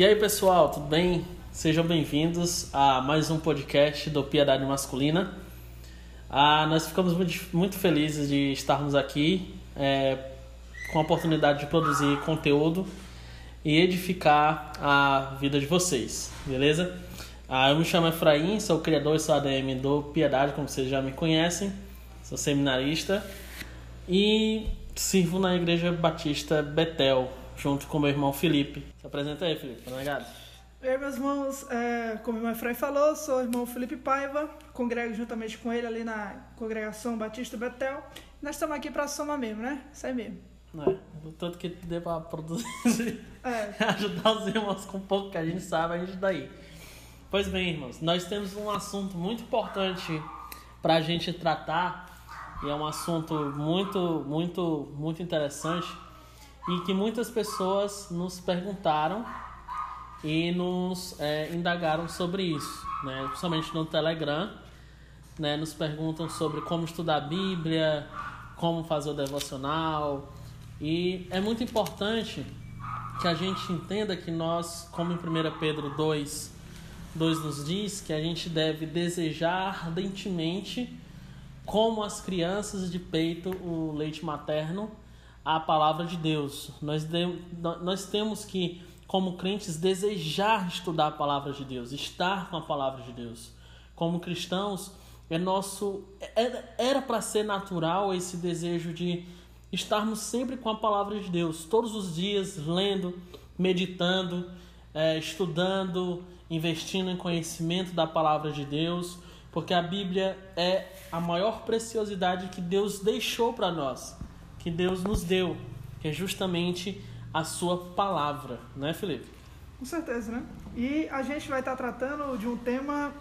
E aí, pessoal, tudo bem? Sejam bem-vindos a mais um podcast do Piedade Masculina. Ah, nós ficamos muito, muito felizes de estarmos aqui é, com a oportunidade de produzir conteúdo e edificar a vida de vocês, beleza? Ah, eu me chamo Efraim, sou criador e sou ADM do Piedade, como vocês já me conhecem, sou seminarista e sirvo na Igreja Batista Betel, junto com meu irmão Felipe. Se apresenta aí, Felipe, tá ligado? E aí, meus irmãos, é, como o irmão Efraim falou, sou o irmão Felipe Paiva, congrego juntamente com ele ali na congregação Batista Betel. Nós estamos aqui para somar mesmo, né? Isso aí mesmo. É, o tanto que dê pra produzir, É. ajudar os irmãos com pouco que a gente sabe, a gente dá aí. Pois bem, irmãos, nós temos um assunto muito importante pra gente tratar, e é um assunto muito, muito, muito interessante, e que muitas pessoas nos perguntaram e nos é, indagaram sobre isso, né? principalmente no Telegram, né? nos perguntam sobre como estudar a Bíblia, como fazer o devocional, e é muito importante que a gente entenda que nós, como em 1 Pedro 2, 2 nos diz, que a gente deve desejar ardentemente, como as crianças de peito, o leite materno, a palavra de Deus. Nós, de, nós temos que, como crentes, desejar estudar a palavra de Deus, estar com a palavra de Deus. Como cristãos, é nosso era para ser natural esse desejo de estarmos sempre com a palavra de Deus, todos os dias lendo, meditando, é, estudando, investindo em conhecimento da palavra de Deus, porque a Bíblia é a maior preciosidade que Deus deixou para nós, que Deus nos deu, que é justamente a sua palavra, né, Felipe? Com certeza, né? E a gente vai estar tratando de um tema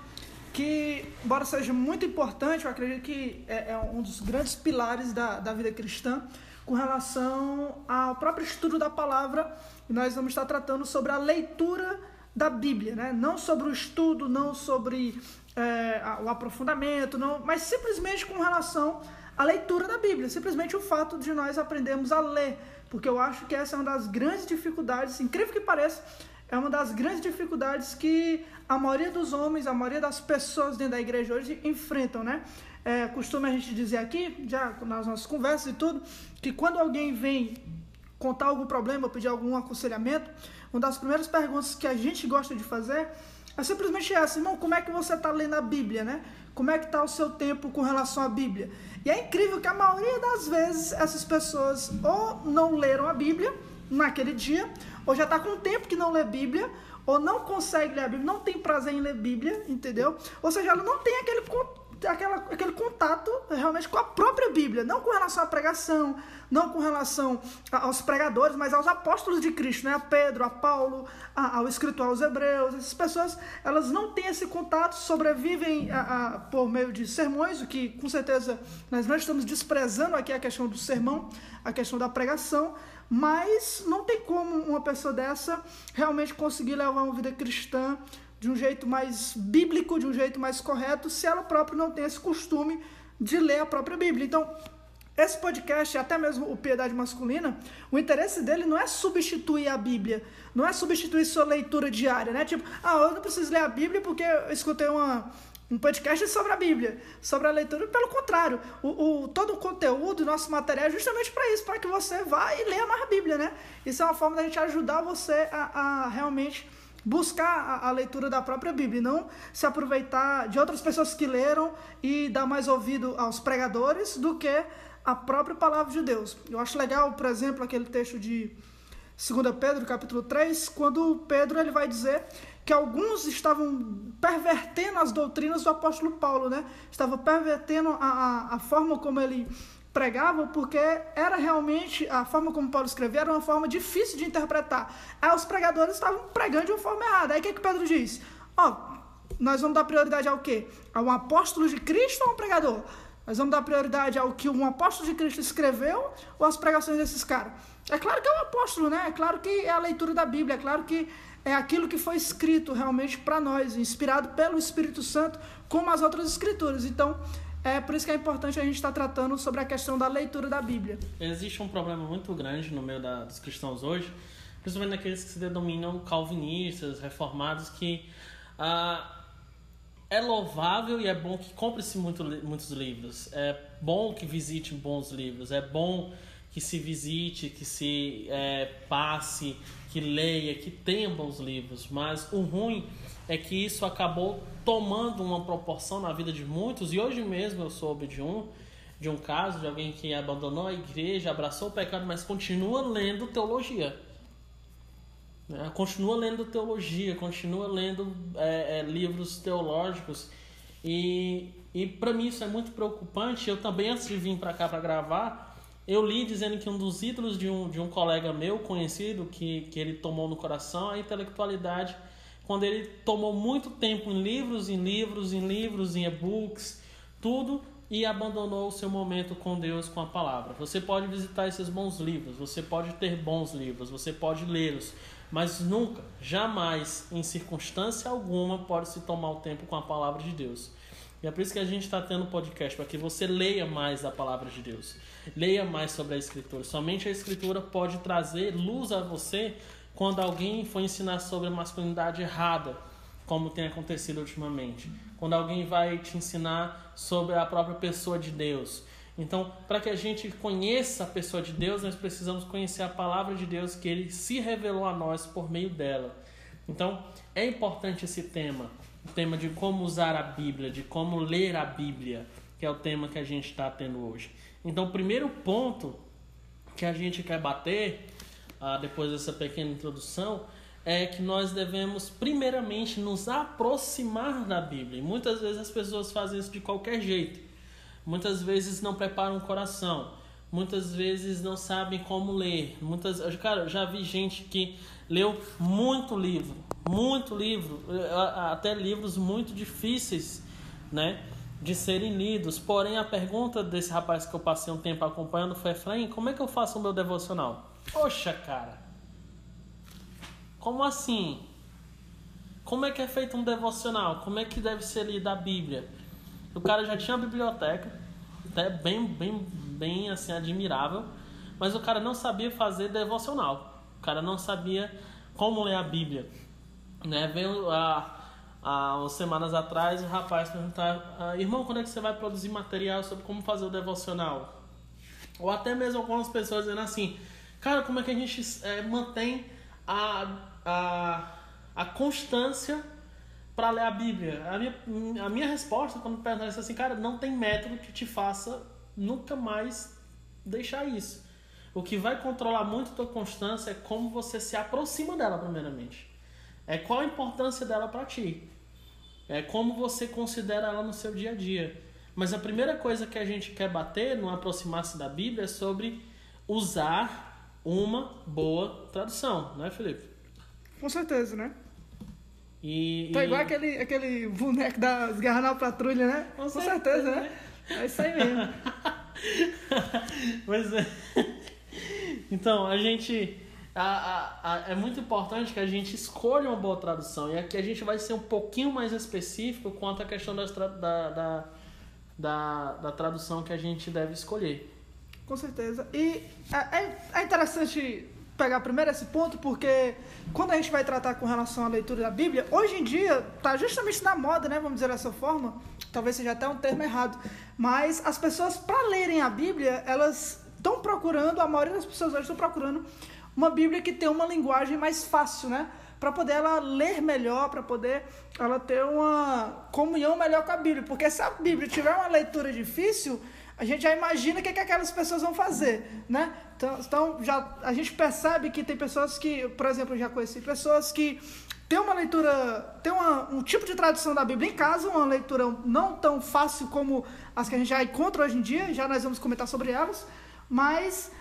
que, embora seja muito importante, eu acredito que é, é um dos grandes pilares da, da vida cristã, com relação ao próprio estudo da palavra, e nós vamos estar tratando sobre a leitura da Bíblia, né? não sobre o estudo, não sobre é, o aprofundamento, não, mas simplesmente com relação à leitura da Bíblia, simplesmente o fato de nós aprendermos a ler, porque eu acho que essa é uma das grandes dificuldades, incrível que pareça, é uma das grandes dificuldades que a maioria dos homens, a maioria das pessoas dentro da igreja hoje enfrentam, né? É, costuma a gente dizer aqui, já nas nossas conversas e tudo, que quando alguém vem contar algum problema, pedir algum aconselhamento, uma das primeiras perguntas que a gente gosta de fazer é simplesmente essa, irmão, como é que você está lendo a Bíblia, né? Como é que está o seu tempo com relação à Bíblia? E é incrível que a maioria das vezes essas pessoas ou não leram a Bíblia naquele dia, ou já está com tempo que não lê Bíblia, ou não consegue ler a Bíblia, não tem prazer em ler Bíblia, entendeu? Ou seja, ela não tem aquele, aquela, aquele contato realmente com a própria Bíblia, não com relação à pregação, não com relação aos pregadores, mas aos apóstolos de Cristo, né? A Pedro, a Paulo, a, ao escritor aos Hebreus. Essas pessoas, elas não têm esse contato, sobrevivem a, a, por meio de sermões, o que com certeza nós não estamos desprezando aqui a questão do sermão, a questão da pregação, mas não tem como uma pessoa dessa realmente conseguir levar uma vida cristã de um jeito mais bíblico, de um jeito mais correto, se ela própria não tem esse costume de ler a própria Bíblia. Então, esse podcast, até mesmo o Piedade Masculina, o interesse dele não é substituir a Bíblia, não é substituir sua leitura diária, né? Tipo, ah, eu não preciso ler a Bíblia porque eu escutei uma, um podcast sobre a Bíblia, sobre a leitura. Pelo contrário, o, o todo o conteúdo, nosso material é justamente para isso, para que você vá e leia mais a Bíblia, né? Isso é uma forma da gente ajudar você a, a realmente buscar a, a, leitura da própria Bíblia, não se aproveitar de outras pessoas que leram e dar mais ouvido aos pregadores do que a própria palavra de Deus. Eu acho legal, por exemplo, aquele texto de 2 Pedro, capítulo 3, quando Pedro ele vai dizer que alguns estavam pervertendo as doutrinas do apóstolo Paulo, né? Estavam pervertendo a, a, a forma como ele pregava, porque era realmente, a forma como Paulo escrevia era uma forma difícil de interpretar. Aí os pregadores estavam pregando de uma forma errada. Aí o que, que Pedro diz? Ó, oh, nós vamos dar prioridade ao quê? A um apóstolo de Cristo ou a um pregador? Nós vamos dar prioridade ao que um apóstolo de Cristo escreveu ou às pregações desses caras? É claro que é um apóstolo, né? É claro que é a leitura da Bíblia, é claro que é aquilo que foi escrito realmente para nós, inspirado pelo Espírito Santo, como as outras escrituras. Então, é por isso que é importante a gente estar tratando sobre a questão da leitura da Bíblia. Existe um problema muito grande no meio da, dos cristãos hoje, principalmente naqueles que se denominam calvinistas, reformados, que ah, é louvável e é bom que compre-se muito, muitos livros. É bom que visite bons livros. É bom que se visite, que se é, passe, que leia, que tenha bons livros. Mas o ruim é que isso acabou tomando uma proporção na vida de muitos. E hoje mesmo eu soube de um de um caso de alguém que abandonou a igreja, abraçou o pecado, mas continua lendo teologia. Né? Continua lendo teologia, continua lendo é, é, livros teológicos. E, e para mim isso é muito preocupante. Eu também, antes de vir para cá para gravar, eu li dizendo que um dos ídolos de um, de um colega meu conhecido, que, que ele tomou no coração, a intelectualidade, quando ele tomou muito tempo em livros, em livros, em livros, em e-books, tudo, e abandonou o seu momento com Deus, com a palavra. Você pode visitar esses bons livros, você pode ter bons livros, você pode lê-los, mas nunca, jamais, em circunstância alguma, pode se tomar o tempo com a palavra de Deus. E é por isso que a gente está tendo podcast, para que você leia mais da palavra de Deus. Leia mais sobre a Escritura. Somente a Escritura pode trazer luz a você quando alguém for ensinar sobre a masculinidade errada, como tem acontecido ultimamente. Quando alguém vai te ensinar sobre a própria pessoa de Deus. Então, para que a gente conheça a pessoa de Deus, nós precisamos conhecer a palavra de Deus que ele se revelou a nós por meio dela. Então, é importante esse tema, o tema de como usar a Bíblia, de como ler a Bíblia, que é o tema que a gente está tendo hoje. Então, o primeiro ponto que a gente quer bater, ah, depois dessa pequena introdução, é que nós devemos, primeiramente, nos aproximar da Bíblia. E muitas vezes as pessoas fazem isso de qualquer jeito muitas vezes não preparam o coração, muitas vezes não sabem como ler. Muitas, cara, já vi gente que leu muito livro, muito livro, até livros muito difíceis, né, de serem lidos. Porém, a pergunta desse rapaz que eu passei um tempo acompanhando foi: Efraim, como é que eu faço o meu devocional? Poxa, cara, como assim? Como é que é feito um devocional? Como é que deve ser lida a Bíblia? O cara já tinha a biblioteca, até bem, bem, bem assim, admirável, mas o cara não sabia fazer devocional. O cara não sabia como ler a Bíblia. Né? Veio há, umas semanas atrás o rapaz perguntar, ah, irmão, quando é que você vai produzir material sobre como fazer o devocional? Ou até mesmo algumas pessoas dizendo assim, cara, como é que a gente é, mantém a, a, a constância para ler a Bíblia? A minha, a minha resposta quando perguntam isso assim, cara, não tem método que te faça nunca mais deixar isso. O que vai controlar muito a tua constância é como você se aproxima dela, primeiramente. É qual a importância dela para ti. É como você considera ela no seu dia a dia. Mas a primeira coisa que a gente quer bater no aproximar-se da Bíblia é sobre usar uma boa tradução, não é, Felipe? Com certeza, né? E, tá e... igual aquele, aquele boneco das garras na patrulha, né? Com, Com certeza, certeza, né? É isso aí mesmo. pois é. Então, a gente. A, a, a, é muito importante que a gente escolha uma boa tradução. E aqui a gente vai ser um pouquinho mais específico quanto à questão das da, da, da, da tradução que a gente deve escolher. Com certeza. E é, é, é interessante pegar primeiro esse ponto, porque quando a gente vai tratar com relação à leitura da Bíblia, hoje em dia está justamente na moda, né? Vamos dizer dessa forma. Talvez seja até um termo errado. Mas as pessoas, para lerem a Bíblia, elas estão procurando, a maioria das pessoas hoje estão procurando uma Bíblia que tenha uma linguagem mais fácil, né? Para poder ela ler melhor, para poder ela ter uma comunhão melhor com a Bíblia. Porque se a Bíblia tiver uma leitura difícil, a gente já imagina o que, é que aquelas pessoas vão fazer, né? Então, então, já, a gente percebe que tem pessoas que, por exemplo, eu já conheci pessoas que têm uma leitura, tem um tipo de tradução da Bíblia em casa, uma leitura não tão fácil como as que a gente já encontra hoje em dia, já nós vamos comentar sobre elas, mas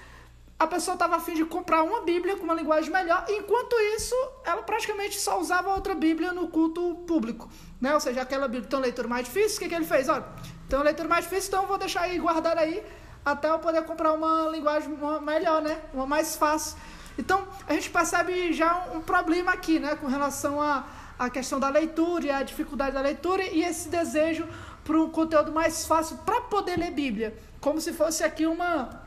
a pessoa estava afim de comprar uma Bíblia com uma linguagem melhor, enquanto isso, ela praticamente só usava outra Bíblia no culto público, né? Ou seja, aquela Bíblia tem uma leitura mais difícil, o que, que ele fez? Olha, tem uma leitura mais difícil, então vou deixar aí guardar aí, até eu poder comprar uma linguagem melhor, né? Uma mais fácil. Então, a gente percebe já um, problema aqui, né? Com relação à a, a questão da leitura e a dificuldade da leitura e esse desejo para um conteúdo mais fácil para poder ler Bíblia. Como se fosse aqui uma,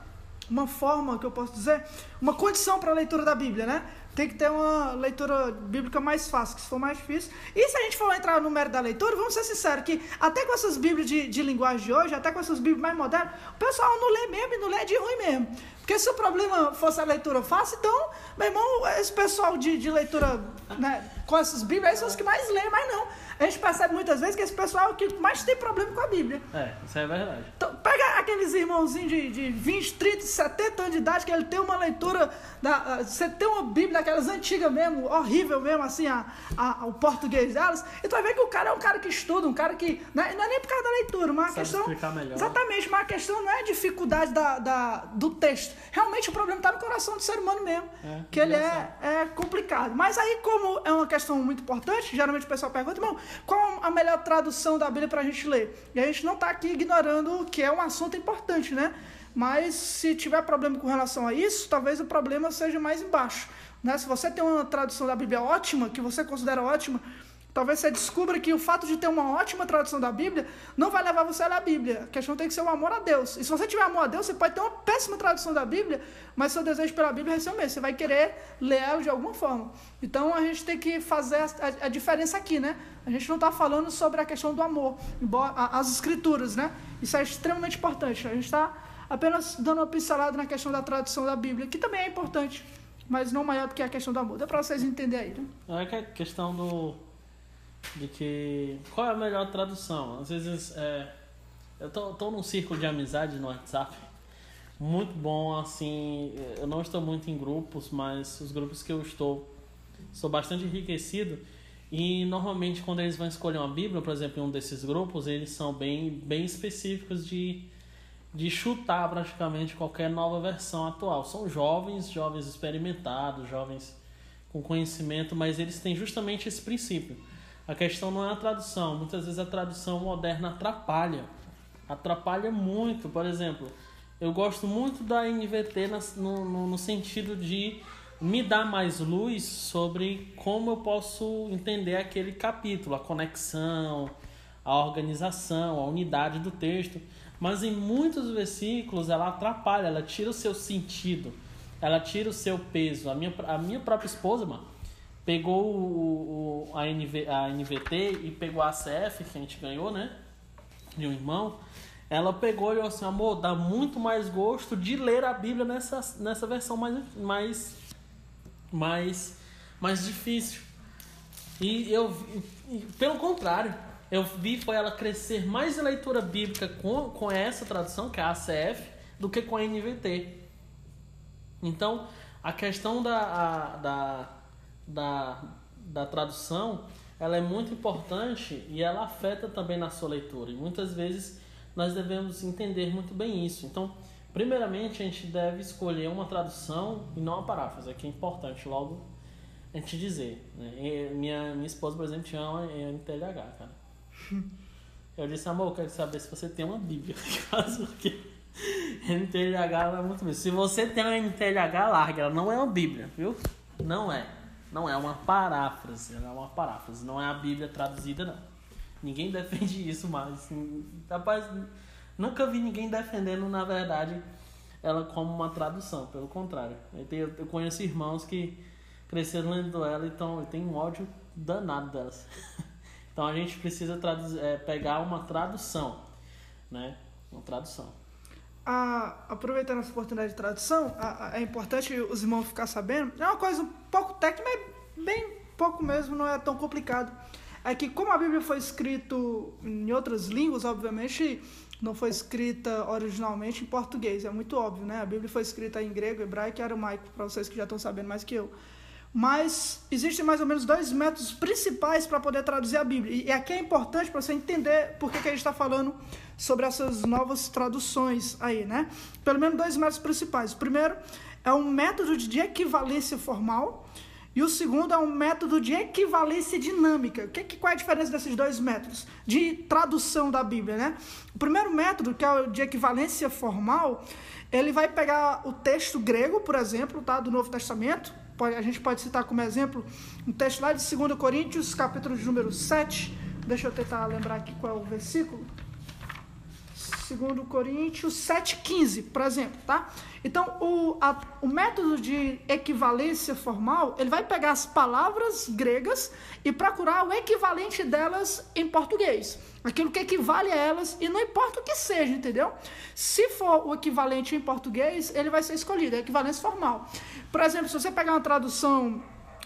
uma forma que eu posso dizer, uma condição para a leitura da Bíblia, né? Tem que ter uma leitura bíblica mais fácil, que se for mais difícil. E se a gente for entrar no mérito da leitura, vamos ser sinceros, que até com essas Bíblias de, de linguagem de hoje, até com essas Bíblias mais modernas, o pessoal não lê mesmo e não lê de ruim mesmo. Porque se o problema fosse a leitura fácil, então, meu irmão, esse pessoal de, de leitura né, com essas Bíblias, são os que mais lêem, mas não. A gente percebe muitas vezes que esse pessoal é o que mais tem problema com a Bíblia. É, isso é verdade. Então, pega aqueles irmãozinhos de, de 20, 30, 70 anos de idade, que ele tem uma leitura. Da, você tem uma Bíblia daquelas antigas mesmo, horrível mesmo, assim, a, a, o português delas. E tu vai ver que o cara é um cara que estuda, um cara que. Não é, não é nem por causa da leitura, mas a Sabe questão. explicar melhor. Exatamente, mas a questão não é a dificuldade da, da, do texto. Realmente o problema está no coração do ser humano mesmo. É, que ele é, é complicado. Mas aí, como é uma questão muito importante, geralmente o pessoal pergunta, irmão, qual a melhor tradução da Bíblia para a gente ler? E a gente não está aqui ignorando que é um assunto importante, né? Mas se tiver problema com relação a isso, talvez o problema seja mais embaixo. Né? Se você tem uma tradução da Bíblia ótima, que você considera ótima, talvez você descubra que o fato de ter uma ótima tradução da Bíblia não vai levar você a ler a Bíblia. A questão tem que ser o amor a Deus. E se você tiver amor a Deus, você pode ter uma péssima tradução da Bíblia, mas seu desejo pela Bíblia vai ser o mesmo. Você vai querer ler ela de alguma forma. Então a gente tem que fazer a, a- a diferença aqui, né? A gente não está falando sobre a questão do amor, embora a- as escrituras, né? Isso é extremamente importante. A gente está apenas dando uma pincelada na questão da tradução da Bíblia, que também é importante, mas não maior do que a questão do amor. Dá para vocês entenderem aí, né? É que a questão do. De que. qual é a melhor tradução? Às vezes. É, eu tô, tô num círculo de amizade no WhatsApp. Muito bom, assim. Eu não estou muito em grupos, mas os grupos que eu estou. sou bastante enriquecido. E normalmente quando eles vão escolher uma Bíblia, por exemplo, em um desses grupos, eles são bem, bem específicos de, de chutar praticamente qualquer nova versão atual. São jovens, jovens experimentados, jovens com conhecimento, mas eles têm justamente esse princípio. A questão não é a tradução, muitas vezes a tradução moderna atrapalha. Atrapalha muito, por exemplo, eu gosto muito da NVT no, no, no sentido de me dar mais luz sobre como eu posso entender aquele capítulo, a conexão, a organização, a unidade do texto. Mas em muitos versículos ela atrapalha, ela tira o seu sentido, ela tira o seu peso. A minha, a minha própria esposa, mano, pegou o, o- a, NV, a NVT e pegou a ACF que a gente ganhou, né? De um irmão. Ela pegou e falou assim: amor, dá muito mais gosto de ler a Bíblia nessa, nessa versão mais, mais, mais, mais difícil. E eu, pelo contrário, eu vi foi ela crescer mais em leitura bíblica com, com essa tradução, que é a ACF, do que com a NVT. Então, a questão da, a- da, da, da tradução, ela é muito importante e ela afeta também na sua leitura. E muitas vezes nós devemos entender muito bem isso. Então, primeiramente, a gente deve escolher uma tradução e não uma paráfrase, que é importante logo a gente dizer. Né? E minha, minha esposa, por exemplo, chama NTLH, cara. Eu disse, amor, eu quero saber se você tem uma Bíblia em casa, porque NTLH é muito bem. Se você tem uma NTLH, larga. Ela não é uma Bíblia, viu? Não é. Não é uma paráfrase. Ela é uma paráfrase. Não é a Bíblia traduzida, não. Ninguém defende isso mais. Rapaz, nunca vi ninguém defendendo, na verdade, ela como uma tradução. Pelo contrário. Eu, tenho- eu conheço irmãos que cresceram lendo ela então tem um ódio danado delas. Então a gente precisa é, pegar uma tradução, né? Uma tradução. A- aproveitando essa oportunidade de tradução, a- a- é importante os irmãos ficar sabendo. É uma coisa um pouco técnica, mas bem pouco mesmo, não é tão complicado. É que como a Bíblia foi escrita em outras línguas, obviamente não foi escrita originalmente em português, é muito óbvio, né? A Bíblia foi escrita em grego, hebraico e aramaico, para vocês que já estão sabendo mais que eu. Mas existem mais ou menos dois métodos principais para poder traduzir a Bíblia. E aqui é importante para você entender por que, que a gente está falando sobre essas novas traduções aí, né? Pelo menos dois métodos principais. O primeiro é um método de equivalência formal e o segundo é um método de equivalência dinâmica. O que, que- qual é a diferença desses dois métodos de tradução da Bíblia, né? O primeiro método, que é o de equivalência formal, ele vai pegar o texto grego, por exemplo, tá, do Novo Testamento. Pode- a gente pode citar como exemplo um texto lá de 2 Coríntios, capítulo de número 7. Deixa eu tentar lembrar aqui qual é o versículo. 2 Coríntios 7,15, por exemplo, tá? Então, o, a, o método de equivalência formal, ele vai pegar as palavras gregas e procurar o equivalente delas em português. Aquilo que equivale a elas, e não importa o que seja, entendeu? Se for o equivalente em português, ele vai ser escolhido, é equivalência formal. Por exemplo, se você pegar uma tradução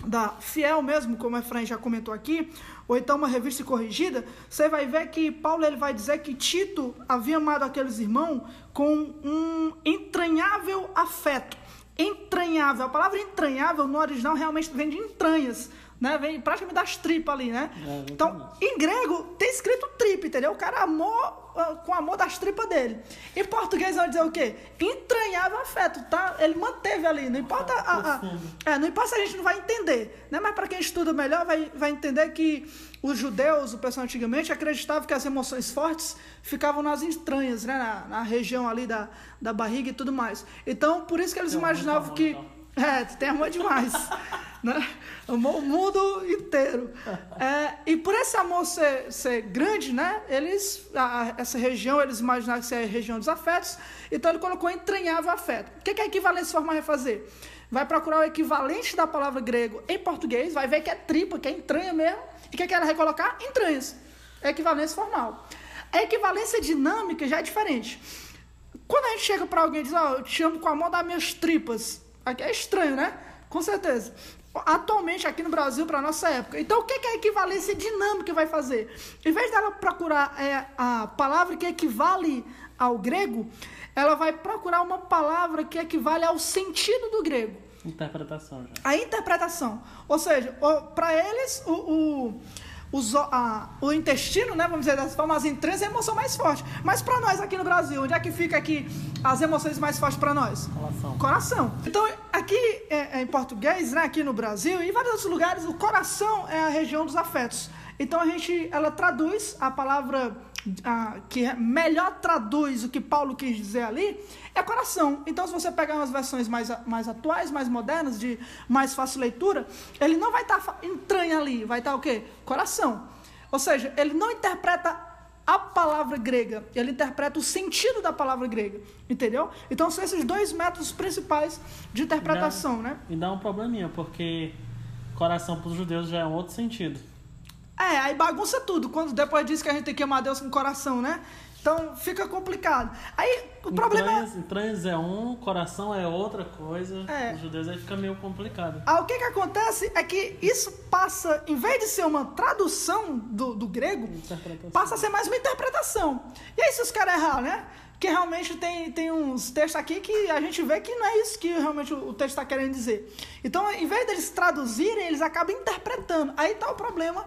da Fiel mesmo, como a Efraim já comentou aqui, ou então uma revista corrigida, você vai ver que Paulo ele vai dizer que Tito havia amado aqueles irmãos com um entranhável afeto. Entranhável, a palavra entranhável no original realmente vem de entranhas, né? Vem praticamente das tripas ali, né? É, então, em grego tem escrito tripa, entendeu? O cara amou ah, com amor das tripas dele. Em português vai dizer o quê? Entranhável afeto, tá? Ele manteve ali. Não importa a, a é, não importa se a gente não vai entender, né? Mas para quem estuda melhor vai, vai entender que os judeus, o pessoal antigamente acreditava que as emoções fortes ficavam nas entranhas, né? Na, na região ali da, da barriga e tudo mais. Então, por isso que eles imaginavam que É, tem amor demais. né? Amou o mundo inteiro. É, e por esse amor ser, ser grande, né? Eles, a, essa região, eles imaginaram que seria a região dos afetos, então ele colocou entranhável afeto. O que, que a equivalência formal vai fazer? Vai procurar o equivalente da palavra grego em português, vai ver que é tripa, que é entranha mesmo, e o que, que ela vai colocar? Entranhas. É equivalência formal. A equivalência dinâmica já é diferente. Quando a gente chega para alguém e diz, ó, oh, eu te amo com a mão das minhas tripas, Aqui é estranho, né? Com certeza. Atualmente, aqui no Brasil, para nossa época. Então, o que, que a equivalência dinâmica vai fazer? Em vez dela procurar é, a palavra que equivale ao grego, ela vai procurar uma palavra que equivale ao sentido do grego. Interpretação já. A interpretação. Ou seja, para eles, o, o os, a, o intestino, né, vamos dizer dessa forma, as entranhas é a emoção mais forte. Mas para nós aqui no Brasil, onde é que fica aqui as emoções mais fortes para nós? Coração. Coração. Então, aqui é, é, em português, né, aqui no Brasil e em vários outros lugares, o coração é a região dos afetos. Então a gente, ela traduz a palavra a, que melhor traduz o que Paulo quis dizer ali é coração. Então, se você pegar umas versões mais, mais atuais, mais modernas, de mais fácil leitura, ele não vai estar tá entranha ali, vai estar tá o quê? Coração. Ou seja, ele não interpreta a palavra grega, ele interpreta o sentido da palavra grega, entendeu? Então são esses dois métodos principais de interpretação, e dá, né? E dá um probleminha, porque coração para os judeus já é um outro sentido. É, aí bagunça tudo, quando depois diz que a gente tem que amar Deus com o coração, né? Então fica complicado. Aí o problema é. Entranhas é um, coração é outra coisa. É. Os judeus aí fica meio complicado. Ah, o que que acontece é que isso passa, em vez de ser uma tradução do, do grego, passa a ser mais uma interpretação. E aí se os caras errar, né? Que realmente tem, tem uns textos aqui que a gente vê que não é isso que realmente o texto está querendo dizer. Então, em vez deles traduzirem, eles acabam interpretando. Aí está o problema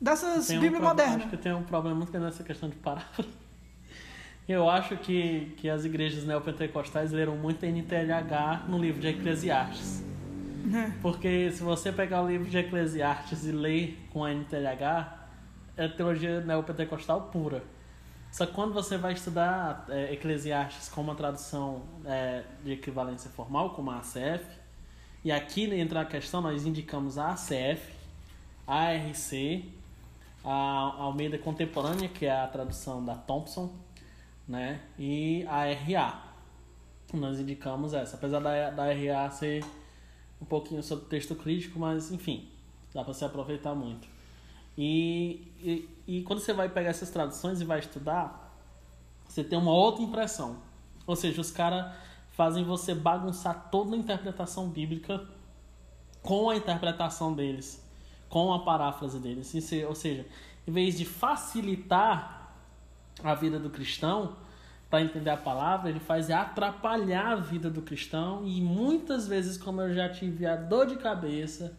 dessas Bíblias um modernas. Acho que tem um problema muito grande nessa questão de parábola. Eu acho que, que as igrejas neopentecostais leram muito NTLH no livro de Eclesiastes. É. Porque se você pegar o livro de Eclesiastes e ler com a NTLH, é teologia neopentecostal pura. Só que quando você vai estudar é, Eclesiastes com uma tradução é, de equivalência formal, como a ACF, e aqui entra a questão, nós indicamos a ACF, a ARC, a Almeida Contemporânea, que é a tradução da Thompson, né? E a RA. Nós indicamos essa. Apesar da, da RA ser um pouquinho sobre texto crítico, mas enfim, dá para se aproveitar muito. E, e, e, quando você vai pegar essas traduções e vai estudar, você tem uma outra impressão. Ou seja, os caras fazem você bagunçar toda a interpretação bíblica com a interpretação deles, com a paráfrase deles. Ou seja, em vez de facilitar a vida do cristão para entender a palavra, ele faz é atrapalhar a vida do cristão e muitas vezes, como eu já tive a dor de cabeça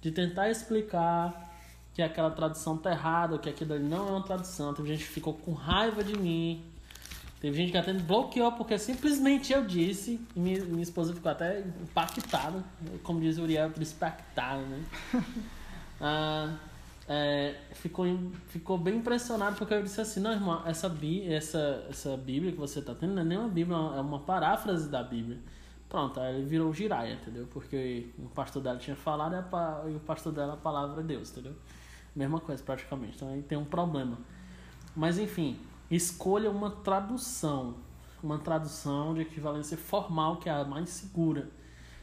de tentar explicar que aquela tradução tá errada, que aquilo ali não é uma tradução, teve gente que ficou com raiva de mim, teve gente que até me bloqueou porque simplesmente eu disse, e minha, minha esposa ficou até impactada, como diz o Uriel, impactada, né? ah, é, ficou, ficou bem impressionado porque eu disse assim, não, irmão, essa, bí, essa, essa Bíblia que você está tendo não é nem uma Bíblia, é uma paráfrase da Bíblia. Pronto, aí ele virou giraia, entendeu? Porque o pastor dela tinha falado e, o pastor dela a palavra é Deus, entendeu? Mesma coisa praticamente, então aí tem um problema. Mas enfim, escolha uma tradução, uma tradução de equivalência formal que é a mais segura,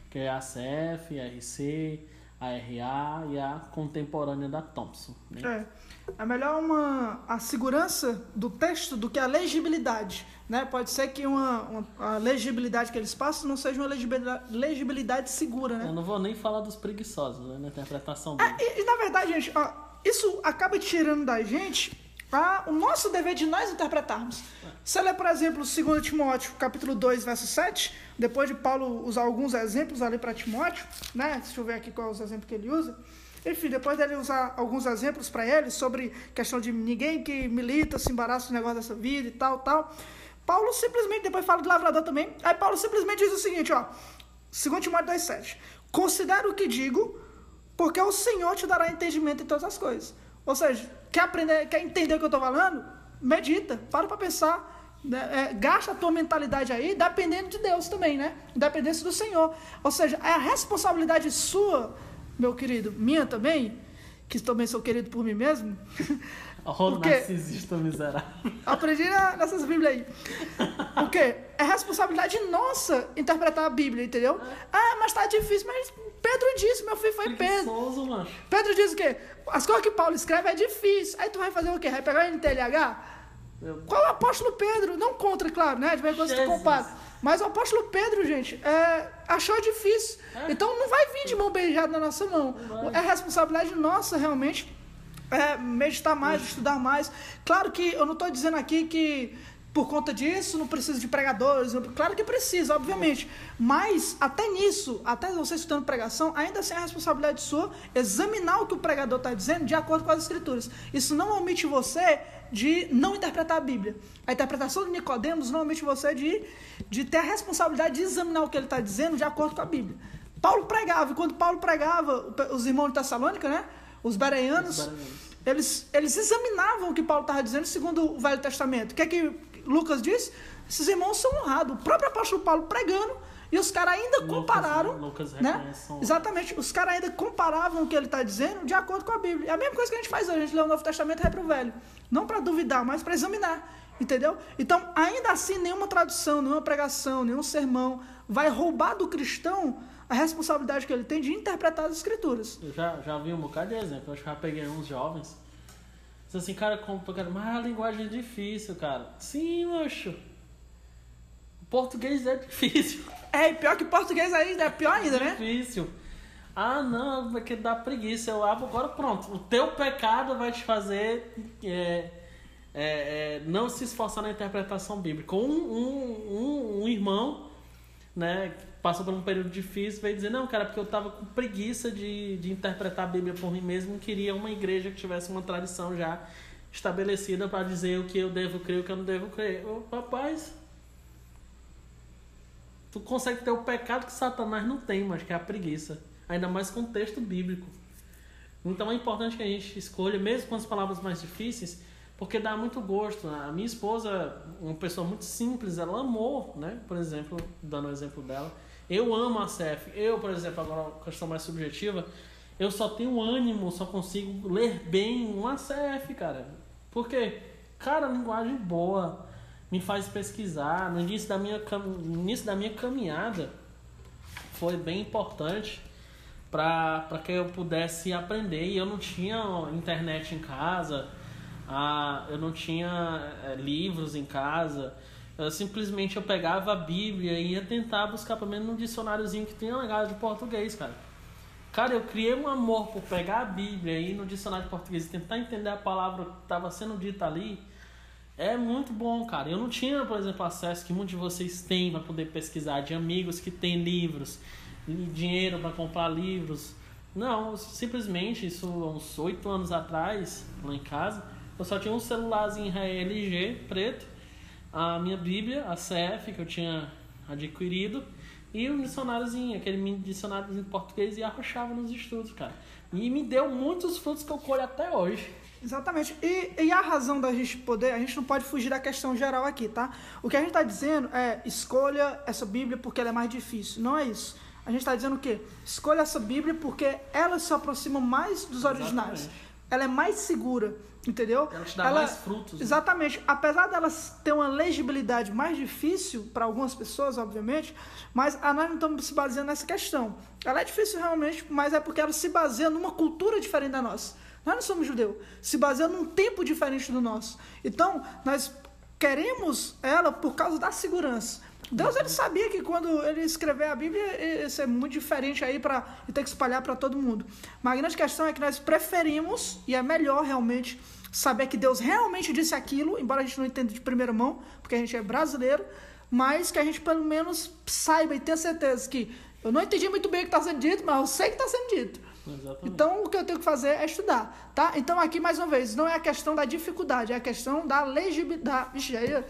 que é a CF, a RC, a RA e a contemporânea da Thompson. Né? É, é melhor uma, a segurança do texto do que a legibilidade. Né? Pode ser que uma, uma, a legibilidade que eles passam não seja uma legibilidade, legibilidade segura. Né? Eu não vou nem falar dos preguiçosos né? na interpretação é, deles. É, e, e, na verdade, gente, ó, isso acaba tirando da gente a, o nosso dever de nós interpretarmos. Você lê, por exemplo, 2 Timóteo, capítulo 2, verso 7, depois de Paulo usar alguns exemplos ali para Timóteo, né? Deixa eu ver aqui qual é os exemplos que ele usa. Enfim, depois dele usar alguns exemplos para ele sobre questão de ninguém que milita se embaraça no negócio dessa vida e tal, tal. Paulo simplesmente, depois fala de lavrador também, aí Paulo simplesmente diz o seguinte, ó, 2 Timóteo 2,7 Considera o que digo, porque o Senhor te dará entendimento em todas as coisas. Ou seja, quer aprender, quer entender o que eu estou falando? Medita, para para pensar. Né? É, gasta a tua mentalidade aí, dependendo de Deus também, né? Dependência do Senhor. Ou seja, é a responsabilidade sua, meu querido, minha também, que também sou querido por mim mesmo. Oh, Porque narcisista miserável. Aprendi nessas Bíblias aí. O quê? É responsabilidade nossa interpretar a Bíblia, entendeu? Ah, mas tá difícil. Mas Pedro disse, meu filho foi Pedro. Macho. Pedro diz o quê? As coisas que Paulo escreve é difícil. Aí tu vai fazer o quê? Vai pegar o NTLH? Meu... Qual é o apóstolo Pedro? Não contra, claro, né? De vez em compara. Mas o apóstolo Pedro, gente, é, achou difícil. É? Então não vai vir de mão beijada na nossa mão. É responsabilidade nossa, realmente, é, meditar mais, estudar mais. Claro que eu não estou dizendo aqui que por conta disso não precisa de pregadores. Claro que precisa, obviamente. Mas até nisso, até você estudando pregação, ainda assim é a responsabilidade sua examinar o que o pregador está dizendo de acordo com as escrituras. Isso não omite você de não interpretar a Bíblia. A interpretação de Nicodemos não omite você de, de ter a responsabilidade de examinar o que ele está dizendo de acordo com a Bíblia. Paulo pregava, e quando Paulo pregava, os irmãos de Tessalônica, né? Os bereanos, eles, eles examinavam o que Paulo estava dizendo segundo o Velho Testamento. O que é que Lucas diz? Esses irmãos são honrados. O próprio apóstolo Paulo pregando e os caras ainda Lucas, compararam. Lucas né? Exatamente. Os caras ainda comparavam o que ele está dizendo de acordo com a Bíblia. É a mesma coisa que a gente faz hoje. A gente lê o Novo Testamento e vai para o Velho. Não para duvidar, mas para examinar. Entendeu? Então, ainda assim, nenhuma tradução, nenhuma pregação, nenhum sermão vai roubar do cristão a responsabilidade que ele tem de interpretar as escrituras. Eu já, já vi um bocado de exemplo. Eu acho que já peguei uns jovens. Diz assim, cara, como, cara, mas a linguagem é difícil, cara. Sim, mocho. O português é difícil. É, e pior que português ainda, é pior ainda, né? Difícil. Ah, não, porque dá preguiça. Eu abro agora, pronto. O teu pecado vai te fazer é, é, é, não se esforçar na interpretação bíblica. Um, um, um, um irmão, né, passou por um período difícil, veio dizer, não, cara, porque eu estava com preguiça de, de interpretar a Bíblia por mim mesmo, queria uma igreja que tivesse uma tradição já estabelecida para dizer o que eu devo crer e o que eu não devo crer. Ô, rapaz, tu consegue ter o pecado que Satanás não tem, mas que é a preguiça. Ainda mais com o texto bíblico. Então é importante que a gente escolha, mesmo com as palavras mais difíceis, porque dá muito gosto. A minha esposa, uma pessoa muito simples, ela amou, né? Por exemplo, dando o exemplo dela, eu amo a CF. Eu, por exemplo, agora uma questão mais subjetiva, eu só tenho ânimo, só consigo ler bem uma CF, cara. Por quê? Cara, linguagem boa, me faz pesquisar. No início da minha, no início da minha caminhada, foi bem importante para que eu pudesse aprender. E eu não tinha internet em casa, ah, eu não tinha é, livros em casa. Simplesmente eu pegava a Bíblia e ia tentar buscar pelo menos um dicionáriozinho que tinha legado de português, cara. Cara, eu criei um amor por pegar a Bíblia e ir no dicionário de português e tentar entender a palavra que estava sendo dita ali. É muito bom, cara. Eu não tinha, por exemplo, acesso que muitos de vocês têm para poder pesquisar, de amigos que têm livros, dinheiro para comprar livros. Não, simplesmente isso uns oito anos atrás, lá em casa, eu só tinha um celularzinho LG preto a minha Bíblia, a CF, que eu tinha adquirido, e um dicionáriozinho, aquele mini dicionário em português, e arrochava nos estudos, cara. E me deu muitos frutos que eu colho até hoje. Exatamente. E, e a razão da gente poder, a gente não pode fugir da questão geral aqui, tá? O que a gente está dizendo é escolha essa Bíblia porque ela é mais difícil. Não é isso. A gente está dizendo o quê? Escolha essa Bíblia porque ela se aproxima mais dos originais. Exatamente. ela é mais segura, entendeu? Ela te dá mais frutos. né? Exatamente. Apesar delas ter uma legibilidade mais difícil para algumas pessoas, obviamente, mas nós não estamos se baseando nessa questão. Ela é difícil realmente, mas é porque ela se baseia numa cultura diferente da nossa. Nós não somos judeus. Se baseia num tempo diferente do nosso. Então, nós queremos ela por causa da segurança. Deus ele sabia que quando ele escrever a Bíblia, isso é muito diferente aí para ter que espalhar para todo mundo. Mas a grande questão é que nós preferimos, e é melhor realmente, saber que Deus realmente disse aquilo, embora a gente não entenda de primeira mão, porque a gente é brasileiro, mas que a gente pelo menos saiba e tenha certeza que eu não entendi muito bem o que está sendo dito, mas eu sei que está sendo dito. Exatamente. Então, o que eu tenho que fazer é estudar, tá? Então, aqui, mais uma vez, não é a questão da dificuldade, é a questão da legibilidade. Vixe, aí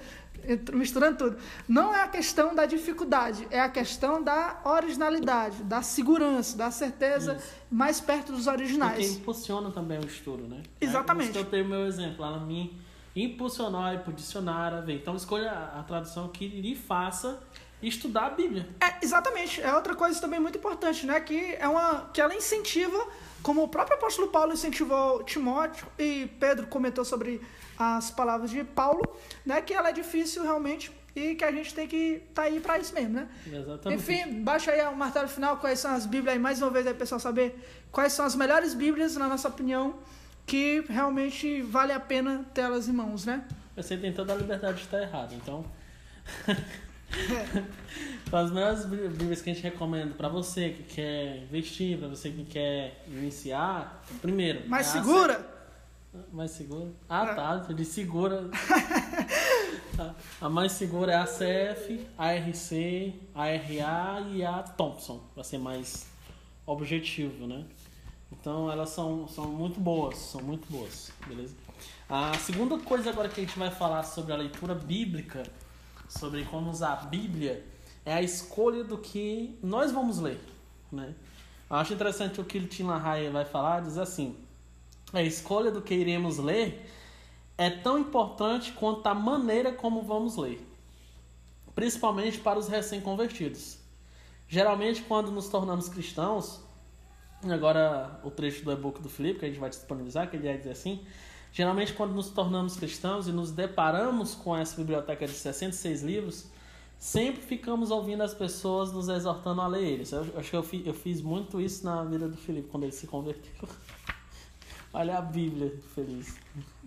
misturando tudo. Não é a questão da dificuldade, é a questão da originalidade, da segurança, da certeza mais perto dos Porque originais. impulsiona também o estudo, né? Exatamente. É, isso eu tenho meu exemplo. Ela me impulsionou a ir pro dicionário, a ver. Então escolha a a tradução que lhe faça estudar a Bíblia. É, exatamente. É outra coisa também muito importante, né? Que é uma que ela incentiva, como o próprio apóstolo Paulo incentivou Timóteo e Pedro comentou sobre as palavras de Paulo, né? Que ela é difícil realmente e que a gente tem que estar tá aí para isso mesmo, né? Exatamente. Enfim, baixa aí o martelo final, quais são as Bíblias aí, mais uma vez aí, pessoal, saber quais são as melhores Bíblias, na nossa opinião, que realmente vale a pena ter elas em mãos, né? Você tem toda a liberdade de estar errado, então. Então, as melhores bí- bíblias que a gente recomenda pra você que quer investir, pra você que quer iniciar, primeiro. Mais é segura? Mais segura? Ah, tá. De segura. Tá. a mais segura é a CF, a RC, a RA e a Thompson, pra ser mais objetivo, né? Então elas são, são muito boas, são muito boas, beleza? A segunda coisa agora que a gente vai falar sobre a leitura bíblica, sobre como usar a Bíblia, é a escolha do que nós vamos ler, né? Eu acho interessante o que o Tim LaHaye vai falar, diz assim, a escolha do que iremos ler é tão importante quanto a maneira como vamos ler, principalmente para os recém-convertidos. Geralmente, quando nos tornamos cristãos, agora o trecho do e-book do Felipe, que a gente vai disponibilizar, que ele vai dizer assim, geralmente quando nos tornamos cristãos e nos deparamos com essa biblioteca de 66 livros, sempre ficamos ouvindo as pessoas nos exortando a ler eles. Eu, acho que eu, eu fiz muito isso na vida do Felipe, quando ele se converteu. Olha a Bíblia, feliz.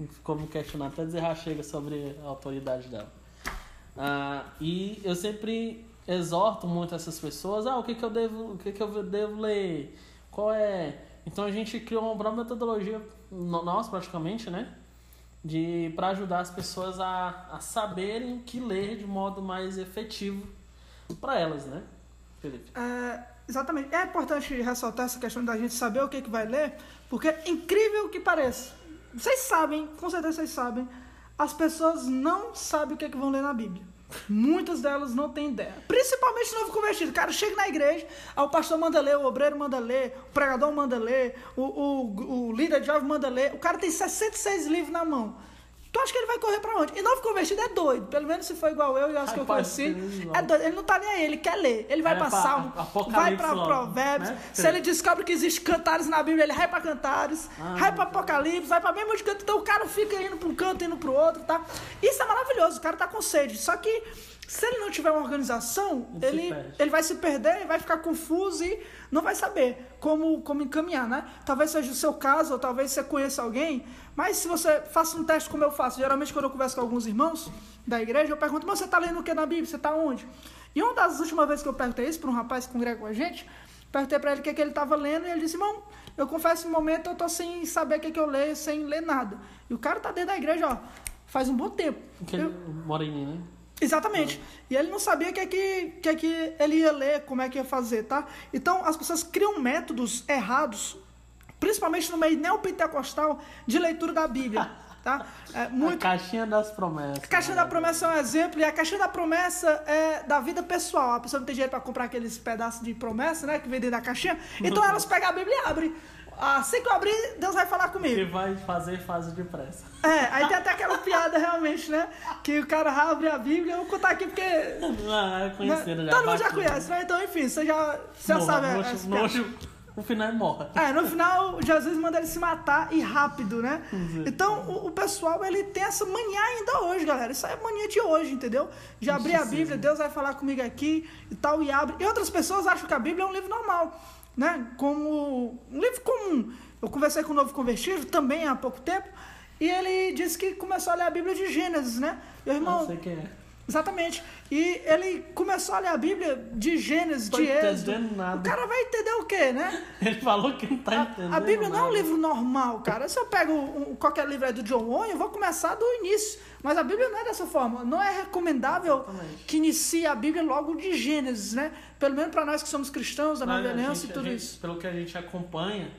Ficou me questionando, até dizer chega sobre a autoridade dela. Ah, e eu sempre exorto muito essas pessoas, ah, o que, que eu devo, o que, que eu devo ler? Qual é? Então a gente criou uma própria metodologia nós praticamente, né? De para ajudar as pessoas a, a saberem o que ler de modo mais efetivo para elas, né? Felipe. É, exatamente. É importante ressaltar essa questão da gente saber o que, que vai ler, porque é incrível que pareça. Vocês sabem, com certeza vocês sabem, as pessoas não sabem o que, que vão ler na Bíblia. Muitas delas não têm ideia. Principalmente novo convertido. Cara chega na igreja, o pastor manda ler, o obreiro manda ler, o pregador manda ler, o, o, o líder de jovem manda ler. O cara tem 66 livros na mão. Tu acha que ele vai correr pra onde? E novo convertido é doido. Pelo menos se for igual eu e as que eu conheci. É doido. Ele não tá nem aí, ele quer ler. Ele vai É pra Apocalipse vai pra logo, Provérbios. né? Se ele descobre que existe cantares na Bíblia, ele vai pra cantares, Ah, vai pra Apocalipse, vai pra mesmo de canto. Então o cara fica indo pra um canto, indo pro outro, tá? Isso é maravilhoso, o cara tá com sede. Só que se ele não tiver uma organização, Ele ele, vai se perder, ele vai ficar confuso e não vai saber como, como encaminhar, né? Talvez seja o seu caso, ou talvez você conheça alguém, mas se você faça um teste como eu faço, geralmente quando eu converso com alguns irmãos da igreja, eu pergunto, mas você tá lendo o que na Bíblia? Você tá onde? E uma das últimas vezes que eu perguntei isso para um rapaz que congrega com a gente, perguntei para ele o que, que ele estava lendo, e ele disse, irmão, eu confesso, no momento eu tô sem saber o que, que eu leio, sem ler nada. E o cara tá dentro da igreja, ó, faz um bom tempo. Aquele Eu- moreninho, né? Exatamente. E ele não sabia o que é que, que é que ele ia ler, como é que ia fazer, tá? Então as pessoas criam métodos errados, principalmente no meio neopentecostal, de leitura da Bíblia, tá? É muito. A caixinha das promessas. A caixinha da promessa é um exemplo, e a caixinha da promessa é da vida pessoal. A pessoa não tem dinheiro para comprar aqueles pedaços de promessa, né? Que vem dentro da caixinha. Então elas pegam a Bíblia e abrem. Assim que eu abrir, Deus vai falar comigo. vai fazer fase depressa. É, aí tem até aquela piada realmente, né? Que o cara abre a Bíblia. Eu vou contar aqui porque Ah, é conhecido né? já. Todo mundo já conhece, né? Então, enfim, você já, você já Nojo, sabe. nojo, essa nojo. piada. o final é morre. É, no final, Jesus manda ele se matar e rápido, né? Então, o, o pessoal, ele tem essa mania ainda hoje, galera. Isso é mania de hoje, entendeu? De abrir a Bíblia, Deus vai falar comigo aqui e tal, e abre. E outras pessoas acham que a Bíblia é um livro normal, né? Como um livro comum. Eu conversei com um novo convertido também há pouco tempo, e ele disse que começou a ler a Bíblia de Gênesis, né? Meu irmão, Não sei quem é. Exatamente. E ele começou a ler a Bíblia de Gênesis, de Êxodo. nada. O cara vai entender o quê, né? Ele falou que não tá entendendo. A, a Bíblia não é um nada. livro normal, cara. Se eu pego um- qualquer livro aí do John Owen, eu vou começar do início. Mas a Bíblia não é dessa forma. Não é recomendável Exatamente. que inicie a Bíblia logo de Gênesis, né? Pelo menos para nós que somos cristãos, da nova aliança e tudo gente- isso. Pelo que a gente acompanha,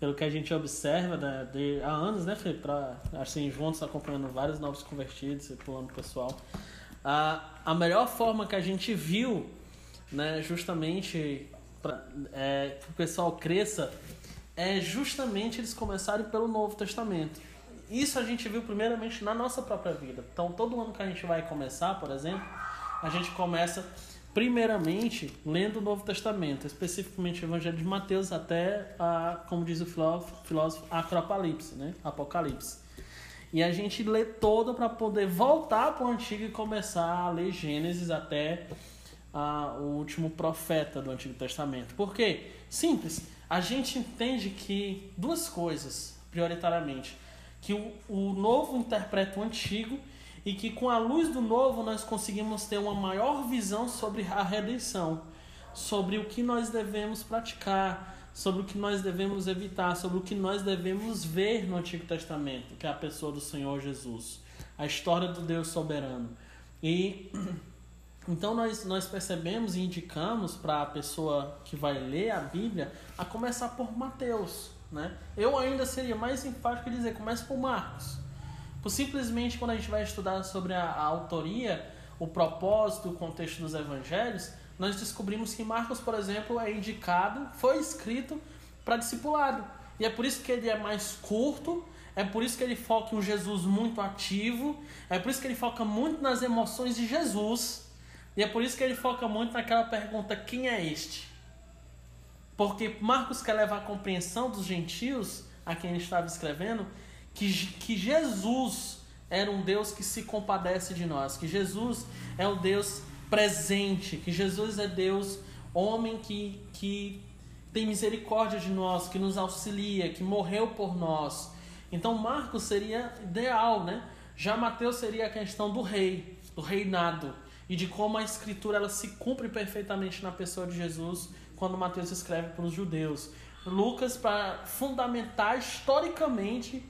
pelo que a gente observa né, de, há anos, né, Felipe? Pra, assim, juntos acompanhando vários novos convertidos, circulando o pessoal. A, a melhor forma que a gente viu, né, justamente para é, que o pessoal cresça, é justamente eles começarem pelo Novo Testamento. Isso a gente viu primeiramente na nossa própria vida. Então, todo ano que a gente vai começar, por exemplo, a gente começa primeiramente lendo o Novo Testamento, especificamente o Evangelho de Mateus até, a, como diz o filósofo, filósofo Acropalipse, né? Apocalipse. E a gente lê todo para poder voltar para o Antigo e começar a ler Gênesis até o último profeta do Antigo Testamento. Por quê? Simples. A gente entende que duas coisas, prioritariamente. Que o, o novo interpreta o antigo e que com a luz do novo nós conseguimos ter uma maior visão sobre a redenção, sobre o que nós devemos praticar, sobre o que nós devemos evitar, sobre o que nós devemos ver no Antigo Testamento, que é a pessoa do Senhor Jesus, a história do Deus soberano. E então nós, nós percebemos e indicamos para a pessoa que vai ler a Bíblia a começar por Mateus. Né? Eu ainda seria mais enfático em dizer, comece por Marcos. Por simplesmente quando a gente vai estudar sobre a, a autoria, o propósito, o contexto dos evangelhos, nós descobrimos que Marcos, por exemplo, é indicado, foi escrito para discipulado. E é por isso que ele é mais curto, é por isso que ele foca em um Jesus muito ativo, é por isso que ele foca muito nas emoções de Jesus, e é por isso que ele foca muito naquela pergunta: quem é este? Porque Marcos quer levar a compreensão dos gentios, a quem ele estava escrevendo, que, que Jesus era um Deus que se compadece de nós, que Jesus é o Deus presente, que Jesus é Deus, homem que, que tem misericórdia de nós, que nos auxilia, que morreu por nós. Então Marcos seria ideal, né? Já Mateus seria a questão do rei, do reinado e de como a escritura ela se cumpre perfeitamente na pessoa de Jesus quando Mateus escreve para os judeus. Lucas para fundamentar historicamente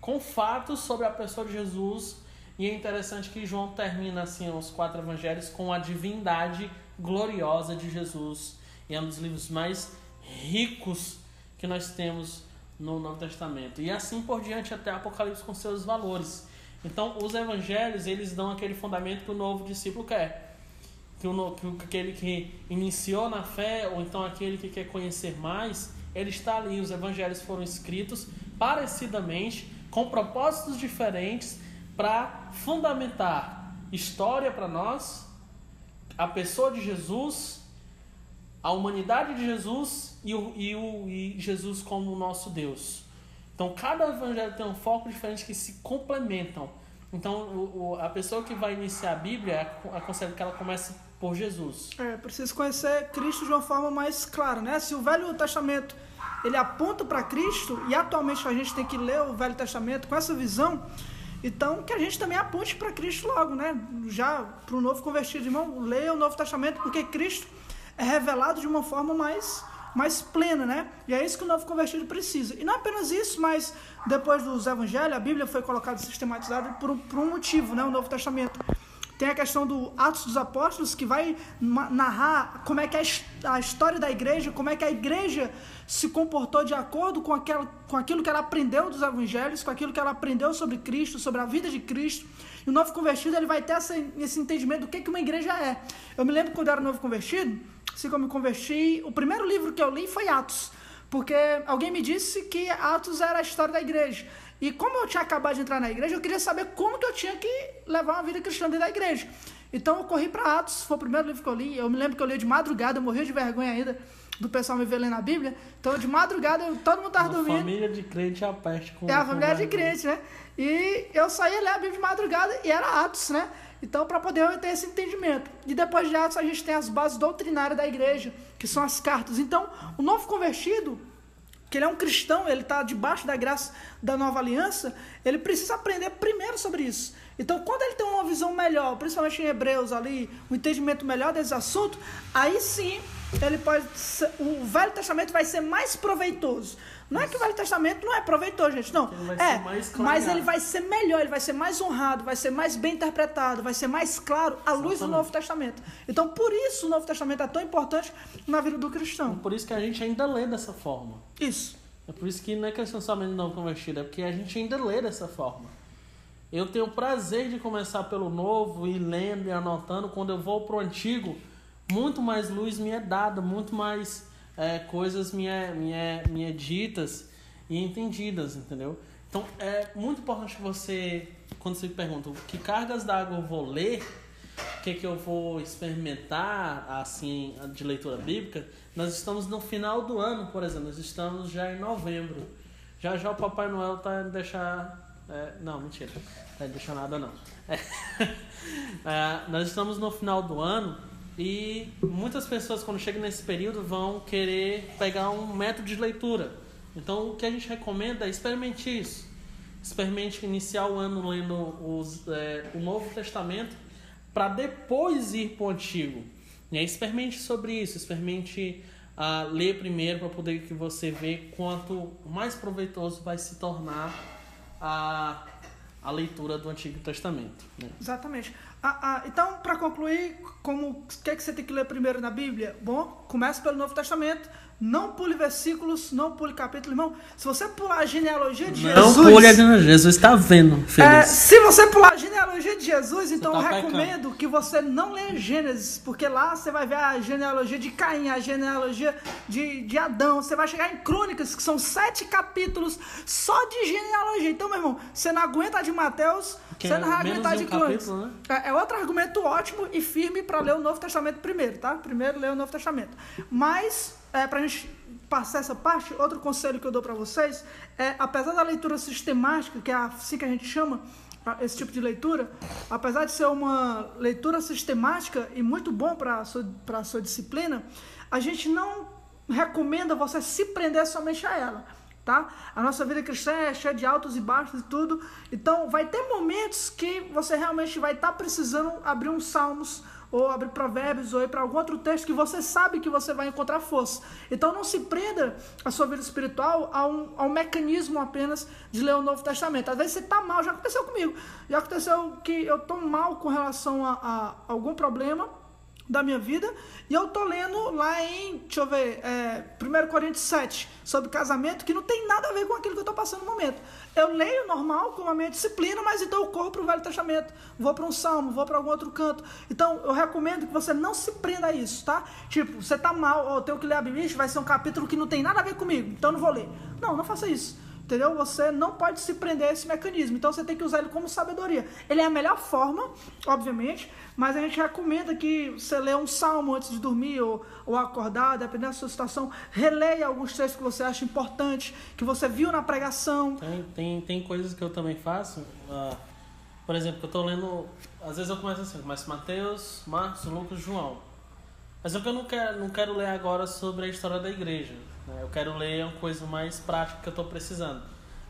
com fatos sobre a pessoa de Jesus. E é interessante que João termina assim os quatro evangelhos com a divindade gloriosa de Jesus. E é um dos livros mais ricos que nós temos no Novo Testamento. E assim por diante até Apocalipse com seus valores. Então, os evangelhos, eles dão aquele fundamento que o novo discípulo quer. Que, o, que aquele que iniciou na fé, ou então aquele que quer conhecer mais, ele está ali. Os evangelhos foram escritos parecidamente, com propósitos diferentes, para fundamentar história para nós, a pessoa de Jesus, a humanidade de Jesus e, o, e, o, e Jesus como o nosso Deus. Então, cada evangelho tem um foco diferente que se complementam. Então, o, o- a pessoa que vai iniciar a Bíblia, ac- aconselho que ela comece por Jesus. É, precisa conhecer Cristo de uma forma mais clara, né? Se o Velho Testamento ele aponta para Cristo e atualmente a gente tem que ler o Velho Testamento com essa visão, então que a gente também aponte para Cristo logo, né? Já para o novo convertido, irmão, leia o Novo Testamento porque Cristo é revelado de uma forma mais mais plena, né? E é isso que o novo convertido precisa. E não apenas isso, mas depois dos evangelhos, a Bíblia foi colocada sistematizada por, um- por um motivo, né? O Novo Testamento. Tem a questão do Atos dos Apóstolos, que vai narrar como é que é a his- a história da igreja, como é que a igreja se comportou de acordo com, aquela, com aquilo que ela aprendeu dos evangelhos, com aquilo que ela aprendeu sobre Cristo, sobre a vida de Cristo. E o novo convertido ele vai ter essa, esse entendimento do que, que uma igreja é. Eu me lembro quando eu era novo convertido, assim como eu me converti, o primeiro livro que eu li foi Atos. Porque alguém me disse que Atos era a história da igreja. E como eu tinha acabado de entrar na igreja, eu queria saber como que eu tinha que levar uma vida cristã dentro da igreja. Então eu corri para Atos, foi o primeiro livro que eu li. Eu me lembro que eu li de madrugada, eu morri de vergonha ainda. do pessoal me ver lendo a Bíblia. Então, de madrugada, eu, todo mundo tava Uma dormindo. família de crente a peste com É a família de crente, né? E eu saía ler a Bíblia de madrugada e era Atos, né? Então, para poder eu ter esse entendimento. E depois de Atos, a gente tem as bases doutrinárias da igreja, que são as cartas. Então, o novo convertido, que ele é um cristão, ele está debaixo da graça da nova aliança, ele precisa aprender primeiro sobre isso. Então, quando ele tem uma visão melhor, principalmente em Hebreus ali, um entendimento melhor desse assunto, aí sim ele pode ser- o Velho Testamento vai ser mais proveitoso. Não é que o Velho Testamento não é proveitoso, gente, não. Ele vai É, ser mais mas ele vai ser melhor, ele vai ser mais honrado, vai ser mais bem interpretado, vai ser mais claro à luz do Exatamente. Novo Testamento. Então, por isso o Novo Testamento é tão importante na vida do cristão. Por isso que a gente ainda lê dessa forma. Isso. É por isso que não é questão somente de novo convertido, é porque a gente ainda lê dessa forma. Eu tenho o prazer de começar pelo novo e lendo e anotando. Quando eu vou pro antigo, muito mais luz me é dada, muito mais é, coisas me é, me, é, me é ditas e entendidas, entendeu? Então é muito importante você, quando você pergunta que cargas d'água eu vou ler, o que, que eu vou experimentar assim de leitura bíblica, nós estamos no final do ano, por exemplo, nós estamos já em novembro. Já já o Papai Noel tá deixar. é, não, mentira. Tá deixar nada não. É, nós estamos no final do ano e muitas pessoas quando chegam nesse período vão querer pegar um método de leitura. Então o que a gente recomenda é experimente isso. Experimente iniciar o ano lendo os, é, o Novo Testamento para depois ir para o Antigo. E aí experimente sobre isso, experimente ah, ler primeiro para poder que você vê quanto mais proveitoso vai se tornar a, a leitura do Antigo Testamento. Né? Exatamente. Ah, ah, então, para concluir, como o que, é que você tem que ler primeiro na Bíblia? Bom, comece pelo Novo Testamento. Não pule versículos, não pule capítulo, irmão. Se você pular a genealogia de Não Jesus. pule a Jesus, Jesus está vendo, É, se você pular a genealogia de Jesus, então tá eu pecando. recomendo que você não leia Gênesis, porque lá você vai ver a genealogia de Caim, a genealogia de, de Adão. Você vai chegar em Crônicas, que são sete capítulos só de genealogia. Então, meu irmão, você não aguenta de Mateus, Que você é não vai aguentar de um Crônicas. capítulo, né? É, é outro argumento ótimo e firme para ler o Novo Testamento primeiro, tá? Primeiro ler o Novo Testamento. Mas, é, para a gente passar essa parte, outro conselho que eu dou para vocês é, apesar da leitura sistemática, que é assim que a gente chama esse tipo de leitura, apesar de ser uma leitura sistemática e muito bom para a sua, sua disciplina, a gente não recomenda você se prender somente a ela tá? A nossa vida cristã é cheia de altos e baixos e tudo. Então, vai ter momentos que você realmente vai estar precisando abrir uns salmos ou abrir provérbios ou ir para algum outro texto que você sabe que você vai encontrar força. Então, não se prenda a sua vida espiritual a um, a um mecanismo apenas de ler o Novo Testamento. Às vezes você está mal, já aconteceu comigo. Já aconteceu que eu estou mal com relação a, a algum problema da minha vida. E eu tô lendo lá em, deixa eu ver, é, 1 Coríntios 7, sobre casamento, que não tem nada a ver com aquilo que eu tô passando no momento. Eu leio normal, com a minha disciplina, mas então eu corro pro Velho Testamento, vou para um salmo, vou para algum outro canto. Então eu recomendo que você não se prenda a isso, tá? Tipo, você tá mal, eu tenho que ler a Bíblia, vai ser um capítulo que não tem nada a ver comigo, então eu não vou ler. Não, não faça isso. Entendeu? Você não pode se prender a esse mecanismo. Então você tem que usar ele como sabedoria. Ele é a melhor forma, obviamente, mas a gente recomenda que você lê um salmo antes de dormir ou, ou acordar, dependendo da sua situação. Releia alguns textos que você acha importante, que você viu na pregação. Tem, tem, tem coisas que eu também faço. ah, por exemplo, eu tô lendo. Às vezes eu começo assim, eu começo Mateus, Marcos, Lucas, João. Mas o que eu não quero, não quero ler agora sobre a história da igreja. Né? Eu quero ler uma coisa mais prática que eu tô precisando.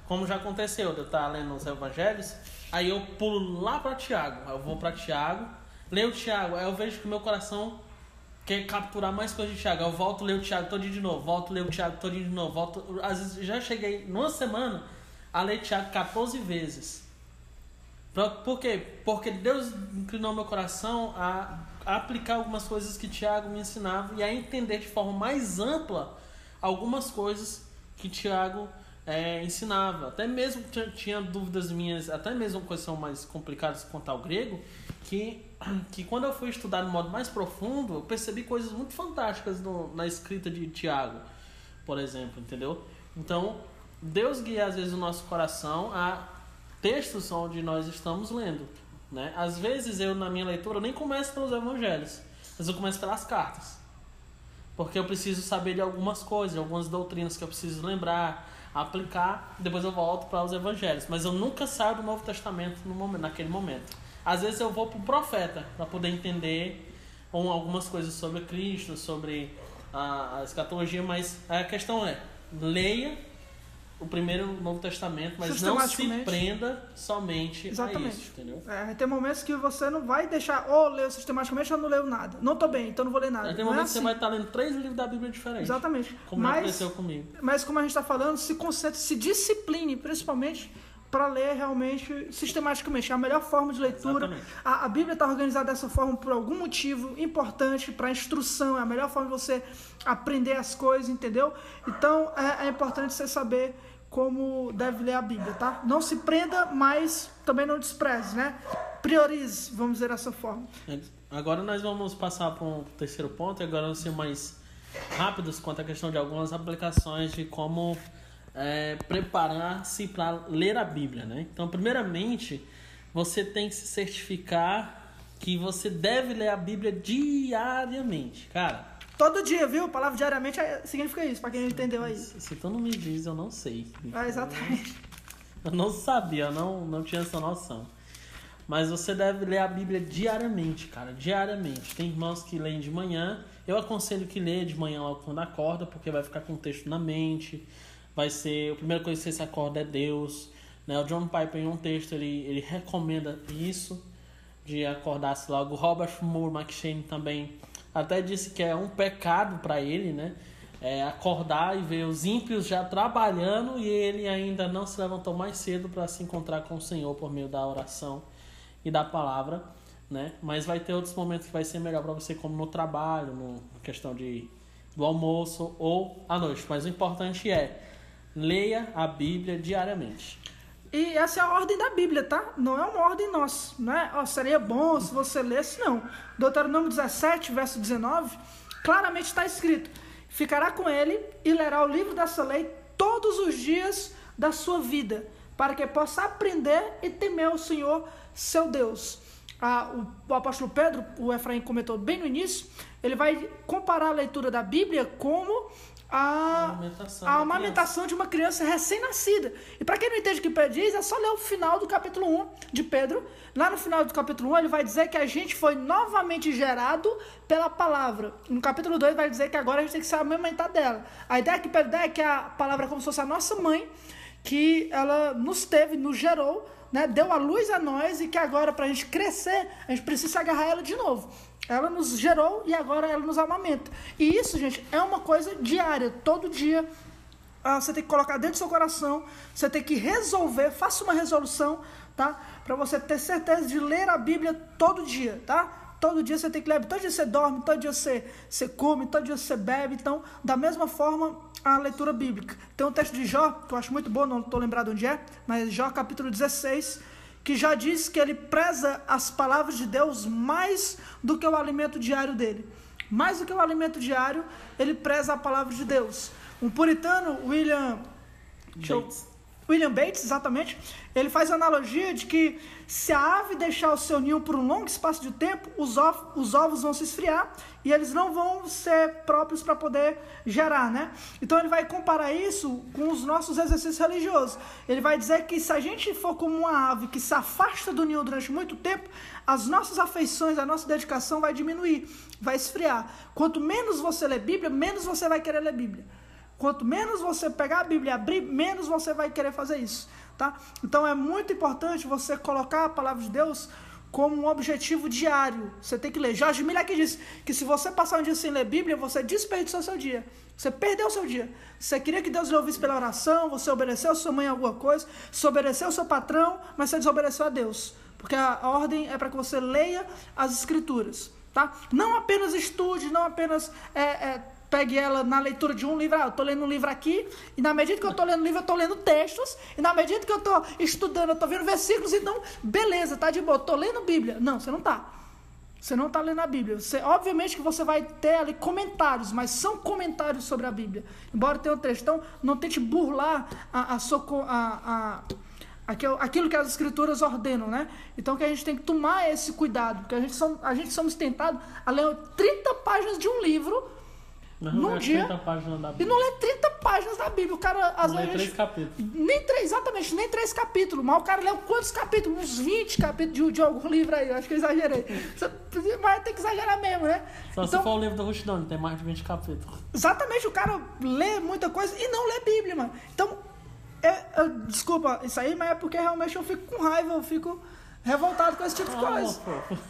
Como já aconteceu, eu estar lendo os evangelhos, aí eu pulo lá para Tiago. Eu vou para Tiago, leio Tiago, aí eu vejo que meu coração quer capturar mais coisas de Tiago. Eu volto a ler o Tiago todinho de novo, volto a ler o Tiago todinho de novo, volto. Às vezes já cheguei numa semana a ler Tiago 14 vezes. Por quê? Porque Deus inclinou meu coração a aplicar algumas coisas que Tiago me ensinava e a entender de forma mais ampla algumas coisas que Tiago é, ensinava. Até mesmo tinha, tinha dúvidas minhas, até mesmo coisas são mais complicadas quanto ao grego, que, que quando eu fui estudar no modo mais profundo, eu percebi coisas muito fantásticas no- na escrita de Tiago, por exemplo, entendeu? Então, Deus guia às vezes o nosso coração a textos onde nós estamos lendo. Né? Às vezes eu, na minha leitura, nem começo pelos evangelhos, mas eu começo pelas cartas. Porque eu preciso saber de algumas coisas, algumas doutrinas que eu preciso lembrar, aplicar, depois eu volto para os evangelhos. Mas eu nunca saio do Novo Testamento no momento, naquele momento. Às vezes eu vou para o profeta para poder entender algumas coisas sobre Cristo, sobre a, a escatologia, mas a questão é, leia o primeiro Novo Testamento, mas não se prenda somente Exatamente. a isso, entendeu? É, tem momentos que você não vai deixar, ou oh, ler sistematicamente, ou não leio nada. Não tô bem, então não vou ler nada. É, tem momentos é assim. que você vai estar lendo três livros da Bíblia diferentes. Exatamente. Como mas, aconteceu comigo. Mas como a gente está falando, se concentre, se discipline, principalmente para ler realmente sistematicamente. É a melhor forma de leitura. A, a, Bíblia está organizada dessa forma por algum motivo importante para instrução. É a melhor forma de você aprender as coisas, entendeu? Então é, é importante você saber como deve ler a Bíblia, tá? Não se prenda, mas também não despreze, né? Priorize, vamos dizer dessa forma. Agora nós vamos passar para um terceiro ponto, e agora vamos ser mais rápidos quanto à questão de algumas aplicações de como é, preparar-se para ler a Bíblia, né? Então, primeiramente, você tem que se certificar que você deve ler a Bíblia diariamente, cara. Todo dia, viu? A palavra diariamente é, significa isso, para quem não entendeu aí. Se tu não me diz, eu não sei. Ah, exatamente. Eu não sabia, eu não, não tinha essa noção. Mas você deve ler a Bíblia diariamente, cara, diariamente. Tem irmãos que leem de manhã. Eu aconselho que leia de manhã logo quando acorda, porque vai ficar com o texto na mente. Vai ser. A primeira coisa que você se acorda é Deus. Né? O John Piper, em um texto, ele, ele recomenda isso, de acordar-se logo. Robert Moore McShane também até disse que é um pecado para ele, né? É acordar e ver os ímpios já trabalhando e ele ainda não se levantou mais cedo para se encontrar com o Senhor por meio da oração e da palavra, né? Mas vai ter outros momentos que vai ser melhor para você, como no trabalho, no questão de do almoço ou à noite. Mas o importante é leia a Bíblia diariamente. E essa é a ordem da Bíblia, tá? Não é uma ordem nossa, não é? Oh, seria bom se você lesse, não. Deuteronômio 17, verso 19, claramente está escrito: Ficará com ele e lerá o livro dessa lei todos os dias da sua vida, para que possa aprender e temer o Senhor, seu Deus. Ah, o, o apóstolo Pedro, o Efraim comentou bem no início, ele vai comparar a leitura da Bíblia como a, amamentação, a amamentação de uma criança recém-nascida. E para quem não entende o que Pedro diz, é só ler o final do capítulo 1 de Pedro. Lá no final do capítulo 1, ele vai dizer que a gente foi novamente gerado pela palavra. No capítulo 2, vai dizer que agora a gente tem que se amamentar dela. A ideia que Pedro dá é que a palavra é como se fosse a nossa mãe, que ela nos teve, nos gerou, né, deu a luz a nós e que agora, para a gente crescer, a gente precisa agarrar ela de novo. Ela nos gerou e agora ela nos amamenta. E isso, gente, é uma coisa diária. Todo dia ah, você tem que colocar dentro do seu coração, você tem que resolver, faça uma resolução, tá? Para você ter certeza de ler a Bíblia todo dia, tá? Todo dia você tem que ler, todo dia você dorme, todo dia você, você come, todo dia você bebe. Então, da mesma forma, a leitura bíblica. Tem um texto de Jó, que eu acho muito bom, não estou lembrado onde é, mas Jó capítulo 16, que já diz que ele preza as palavras de Deus mais do que o alimento diário dele. Mais do que o alimento diário, ele preza a palavra de Deus. Um puritano, William Bates. William Bates, exatamente, ele faz a analogia de que se a ave deixar o seu ninho por um longo espaço de tempo, os os ovos vão se esfriar e eles não vão ser próprios para poder gerar, né? Então ele vai comparar isso com os nossos exercícios religiosos. Ele vai dizer que se a gente for como uma ave que se afasta do ninho durante muito tempo, as nossas afeições, a nossa dedicação vai diminuir, vai esfriar. Quanto menos você lê Bíblia, menos você vai querer ler Bíblia. Quanto menos você pegar a Bíblia e abrir, menos você vai querer fazer isso. Tá? Então é muito importante você colocar a palavra de Deus como um objetivo diário. Você tem que ler. Jorge Miller que diz que se você passar um dia sem ler Bíblia, você desperdiçou seu dia. Você perdeu o seu dia. Você queria que Deus lhe ouvisse pela oração, você obedeceu a sua mãe alguma coisa, você obedeceu ao seu patrão, mas você desobedeceu a Deus. Porque a ordem é para que você leia as escrituras. Tá? Não apenas estude, não apenas é, é, pegue ela na leitura de um livro, ah, eu estou lendo um livro aqui, e na medida que eu estou lendo o livro, eu estou lendo textos, e na medida que eu estou estudando, eu estou vendo versículos, então, beleza, tá de boa, estou lendo Bíblia. Não, você não está. Você não está lendo a Bíblia. Você, obviamente que você vai ter ali comentários, mas são comentários sobre a Bíblia. Embora tenha um texto. Então, não tente burlar a, a, a, a, aquilo que as escrituras ordenam, né? Então que a gente tem que tomar esse cuidado, porque a gente, a gente somos tentados a ler 30 páginas de um livro Não, num é dia 30 páginas da e não lê 30 páginas da Bíblia. O cara, às Não lê vezes. três capítulos. Nem três, exatamente, nem três capítulos. Mas o cara leu quantos capítulos? Uns 20 capítulos de, de algum livro aí. Acho que eu exagerei. Mas tem que exagerar mesmo, né? Só se for o livro do Rush Down, tem mais de 20 capítulos. Exatamente, o cara lê muita coisa e não lê Bíblia, mano. Então, é- eu- desculpa isso aí, mas é porque realmente eu fico com raiva, eu fico revoltado com esse tipo de coisa.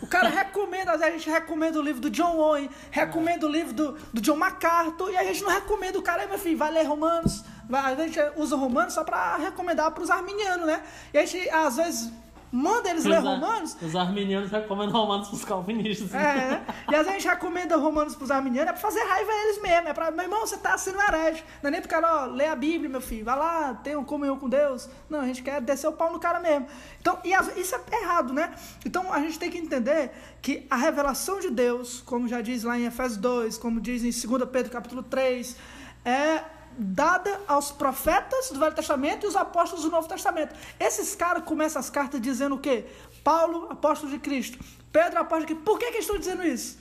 O cara recomenda, às vezes a gente recomenda o livro do John Owen, recomenda o livro do, do John MacArthur, e a gente não recomenda o cara, meu filho, vai ler Romanos, a gente usa Romanos só pra recomendar pros arminianos, né? E a gente, às vezes, manda eles ler Romanos, Os arminianos recomendam romanos pros calvinistas. é, né? E às vezes a gente recomenda Romanos pros arminianos, é pra fazer raiva a eles mesmo. É pra, meu irmão, você tá sendo herege. Não é nem pro cara, ó, lê a Bíblia, meu filho, vai lá, tenha uma comunhão com Deus. Não, a gente quer descer o pau no cara mesmo. Então, e às- isso é errado, né? Então a gente tem que entender que a revelação de Deus, como já diz lá em Efésios 2, como diz em 2 Pedro capítulo 3, é dada aos profetas do Velho Testamento e os apóstolos do Novo Testamento. Esses caras começam as cartas dizendo o quê? Paulo, apóstolo de Cristo. Pedro, apóstolo de Cristo. Por que, que eles estão dizendo isso?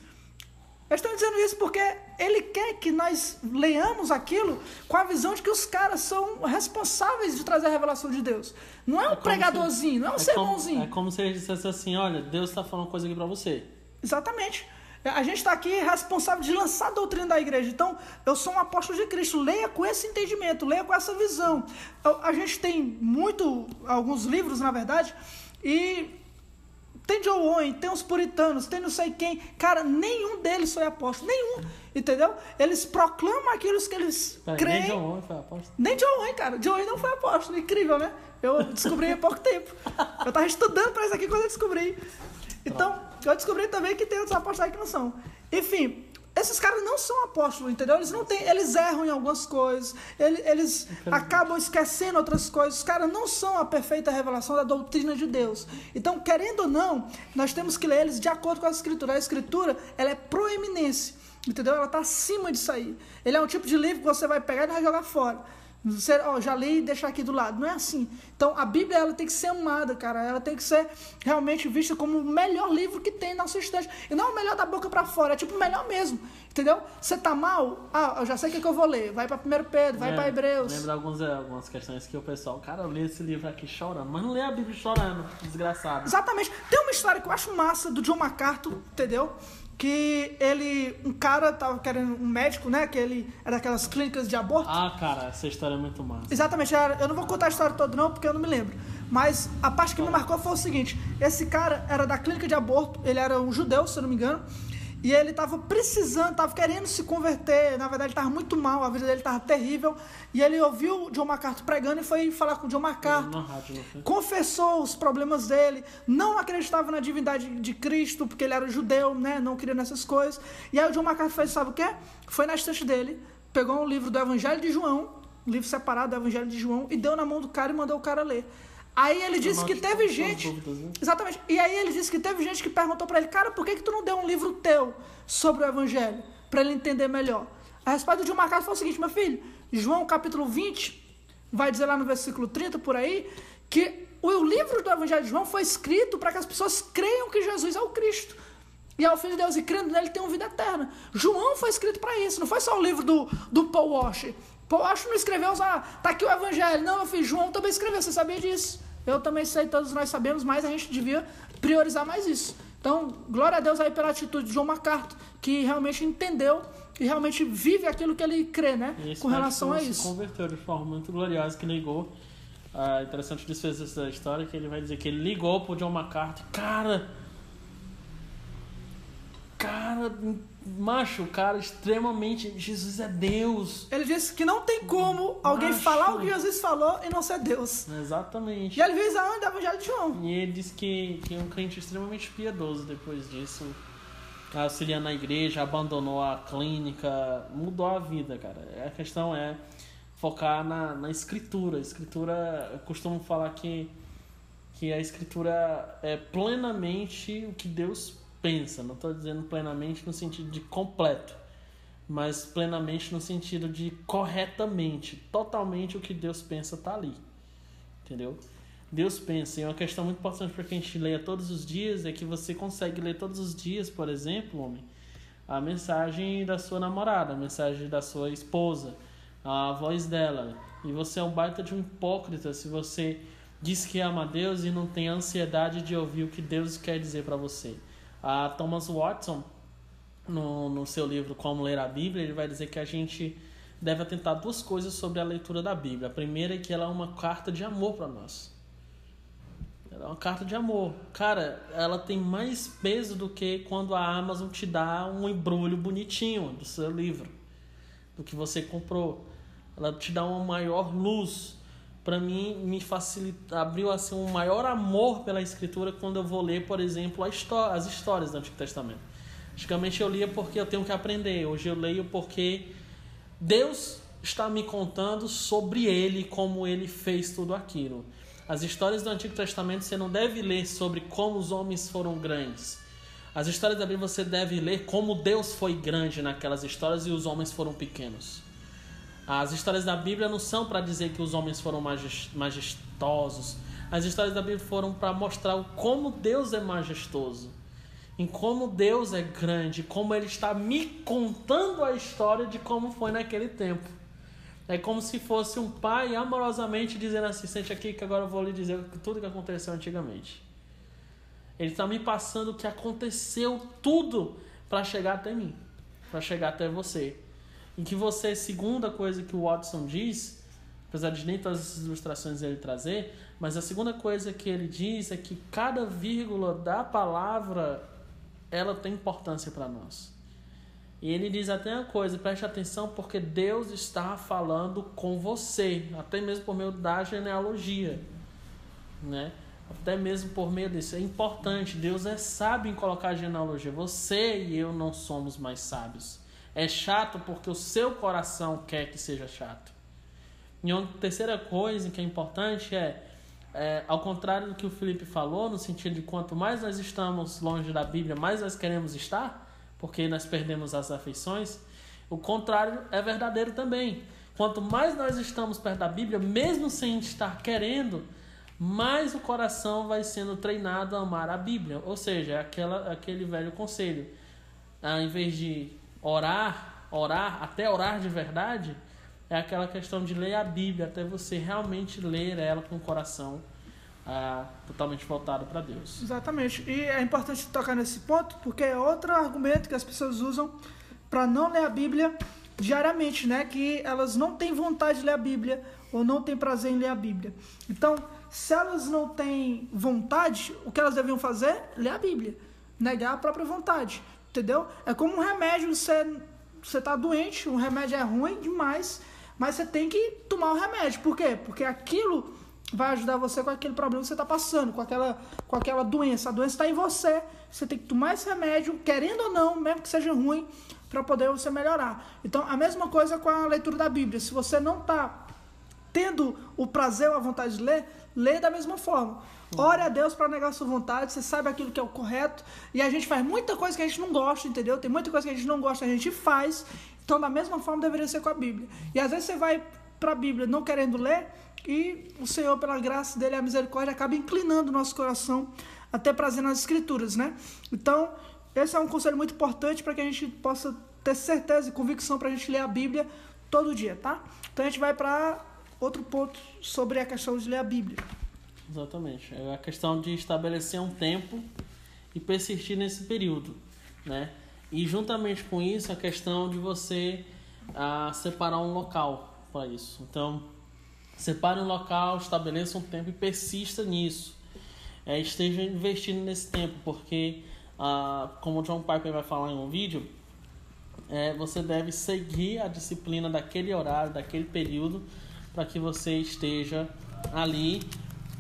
Eles estão dizendo isso porque ele quer que nós leamos aquilo com a visão de que os caras são responsáveis de trazer a revelação de Deus. Não é um como pregadorzinho, não é um É sermãozinho. como, é como se ele dissesse assim, olha, Deus tá falando coisa aqui pra você. Exatamente. A gente está aqui responsável de lançar a doutrina da igreja. Então, eu sou um apóstolo de Cristo. Leia com esse entendimento, leia com essa visão. A gente tem muito, alguns livros, na verdade, e tem John Owen, tem os puritanos, tem não sei quem. Cara, nenhum deles foi apóstolo. Nenhum. Entendeu? Eles proclamam aquilo que eles Pera, creem. nem John Owen foi apóstolo. Nem John Wayne, cara. John Wayne não foi apóstolo. Incrível, né? Eu descobri há pouco tempo. Eu tava estudando pra isso aqui quando eu descobri. Então, eu descobri também que tem outros apóstolos que não são. Enfim, esses caras não são apóstolos, entendeu? Eles não têm, eles erram em algumas coisas, ele- eles acabam esquecendo outras coisas. Os caras não são a perfeita revelação da doutrina de Deus. Então, querendo ou não, nós temos que ler eles de acordo com a escritura. A escritura, ela é proeminência. Entendeu? Ela está acima disso aí. Ele é um tipo de livro que você vai pegar e vai jogar fora. Você, ó, já li e deixar aqui do lado. Não é assim. Então, a Bíblia ela tem que ser amada, cara. Ela tem que ser realmente vista como o melhor livro que tem na sua estante. E não o melhor da boca para fora, é tipo o melhor mesmo. Entendeu? Você tá mal? Ah, eu já sei o que, que eu vou ler. Vai para 1 Pedro, vai É, para Hebreus. Lembra alguns, é, algumas questões que o pessoal, cara, eu li esse livro aqui chorando, mas não lê a Bíblia chorando, desgraçado. Exatamente. Tem uma história que eu acho massa do John MacArthur, entendeu? Que ele, um cara tava querendo, um médico, né? Que ele é daquelas clínicas de aborto. Ah, cara, essa história é muito massa. Exatamente, era- eu não vou contar a história toda não, porque eu não me lembro. Mas a parte que me marcou foi o seguinte: esse cara era da clínica de aborto, ele era um judeu, se eu não me engano, e ele estava precisando, estava querendo se converter. Na verdade, ele estava muito mal, a vida dele estava terrível. E ele ouviu o John MacArthur pregando e foi falar com o John MacArthur confessou os problemas dele, não acreditava na divindade de Cristo, porque ele era judeu, né? Não queria nessas coisas. E aí o John MacArthur fez, sabe o quê? Foi na estante dele, pegou um livro do Evangelho de João, um livro separado do Evangelho de João, e deu na mão do cara e mandou o cara ler. Aí ele disse que teve gente. Exatamente. E aí ele disse que teve gente que perguntou pra ele, cara, por que, que tu não deu um livro teu sobre o Evangelho? Pra ele entender melhor. A resposta do John MacArthur foi o seguinte, meu filho, João capítulo 20, vai dizer lá no versículo 30 por aí, que o livro do Evangelho de João foi escrito para que as pessoas creiam que Jesus é o Cristo. E é o Filho de Deus, e crendo nele tem uma vida eterna. João foi escrito para isso, não foi só o livro do, do Paul Washer. Paul Washer não escreveu, ah, tá aqui o Evangelho. Não, meu filho, João também escreveu, você sabia disso? Eu também sei, todos nós sabemos, mas a gente devia priorizar mais isso. Então, glória a Deus aí pela atitude de João MacArthur, que realmente entendeu e realmente vive aquilo que ele crê, né? Esse Com relação a isso. se converteu de forma muito gloriosa, que ligou. Ah, interessante desfecho dessa história, que ele vai dizer que ele ligou pro John MacArthur. Cara... Cara, macho, cara, extremamente... Jesus é Deus. Ele disse que não tem como alguém Macho. falar o que Jesus falou e não ser Deus. Exatamente. E ele fez aonde? O Evangelho de João. E ele disse que, que é um crente extremamente piedoso depois disso. Auxiliando na igreja, abandonou a clínica, mudou a vida, cara. A questão é focar na, na escritura. A escritura, eu costumo falar que, que a escritura é plenamente o que Deus pensa. Não estou dizendo plenamente no sentido de completo, mas plenamente no sentido de corretamente, totalmente o que Deus pensa está ali. Entendeu? Deus pensa, e uma questão muito importante para que a gente leia todos os dias é que você consegue ler todos os dias, por exemplo, homem, a mensagem da sua namorada, a mensagem da sua esposa, a voz dela. E você é um baita de um hipócrita se você diz que ama Deus e não tem ansiedade de ouvir o que Deus quer dizer para você. A Thomas Watson, no, no seu livro Como Ler a Bíblia, ele vai dizer que a gente deve atentar duas coisas sobre a leitura da Bíblia. A primeira é que ela é uma carta de amor para nós. Ela é uma carta de amor. Cara, ela tem mais peso do que quando a Amazon te dá um embrulho bonitinho do seu livro, do que você comprou. Ela te dá uma maior luz. Para mim, me facilita, abriu assim um maior amor pela escritura quando eu vou ler, por exemplo, as histórias do Antigo Testamento. Antigamente eu lia porque eu tenho que aprender. Hoje eu leio porque Deus está me contando sobre ele, como ele fez tudo aquilo. As histórias do Antigo Testamento você não deve ler sobre como os homens foram grandes. As histórias da Bíblia você deve ler como Deus foi grande naquelas histórias e os homens foram pequenos. As histórias da Bíblia não são para dizer que os homens foram majestosos. As histórias da Bíblia foram para mostrar como Deus é majestoso em como Deus é grande, como Ele está me contando a história de como foi naquele tempo. É como se fosse um pai amorosamente dizendo assim: sente aqui que agora eu vou lhe dizer tudo que aconteceu antigamente. Ele está me passando o que aconteceu tudo para chegar até mim, para chegar até você. Em que você, segunda coisa que o Watson diz, apesar de nem todas as ilustrações ele trazer, mas a segunda coisa que ele diz é que cada vírgula da palavra ela tem importância para nós. E ele diz até uma coisa, preste atenção, porque Deus está falando com você, até mesmo por meio da genealogia, né? Até mesmo por meio disso. É importante, Deus é sábio em colocar a genealogia. Você e eu não somos mais sábios. É chato porque o seu coração quer que seja chato. E uma terceira coisa que é importante é é, ao contrário do que o Felipe falou, no sentido de quanto mais nós estamos longe da Bíblia, mais nós queremos estar, porque nós perdemos as afeições, o contrário é verdadeiro também. Quanto mais nós estamos perto da Bíblia, mesmo sem estar querendo, mais o coração vai sendo treinado a amar a Bíblia. Ou seja, é aquela, aquele velho conselho. Ah, em vez de orar, orar, até orar de verdade, é aquela questão de ler a Bíblia até você realmente ler ela com o coração ah, totalmente voltado para Deus. Exatamente. E é importante tocar nesse ponto porque é outro argumento que as pessoas usam para não ler a Bíblia diariamente, né? Que elas não têm vontade de ler a Bíblia ou não têm prazer em ler a Bíblia. Então, se elas não têm vontade, o que elas deviam fazer? Ler a Bíblia. Negar a própria vontade. Entendeu? É como um remédio, você, você tá doente, um remédio é ruim demais mas você tem que tomar o remédio. Por quê? Porque aquilo vai ajudar você com aquele problema que você está passando, com aquela, com aquela doença. A doença está em você. Você tem que tomar esse remédio, querendo ou não, mesmo que seja ruim, para poder você melhorar. Então, a mesma coisa com a leitura da Bíblia. Se você não está tendo o prazer ou a vontade de ler, lê da mesma forma. Ore a Deus para negar sua vontade, você sabe aquilo que é o correto. E a gente faz muita coisa que a gente não gosta, entendeu? Tem muita coisa que a gente não gosta, a gente faz. Então, da mesma forma, deveria ser com a Bíblia. E às vezes você vai para a Bíblia não querendo ler, e o Senhor, pela graça dele e a misericórdia, acaba inclinando o nosso coração até prazer nas Escrituras, né? Então, esse é um conselho muito importante para que a gente possa ter certeza e convicção para a gente ler a Bíblia todo dia, tá? Então, a gente vai para outro ponto sobre a questão de ler a Bíblia. Exatamente. É a questão de estabelecer um tempo e persistir nesse período, né? E juntamente com isso, a questão de você ah, separar um local para isso. Então, separe um local, estabeleça um tempo e persista nisso. É, esteja investindo nesse tempo, porque, ah, como o John Piper vai falar em um vídeo, é, você deve seguir a disciplina daquele horário, daquele período, para que você esteja ali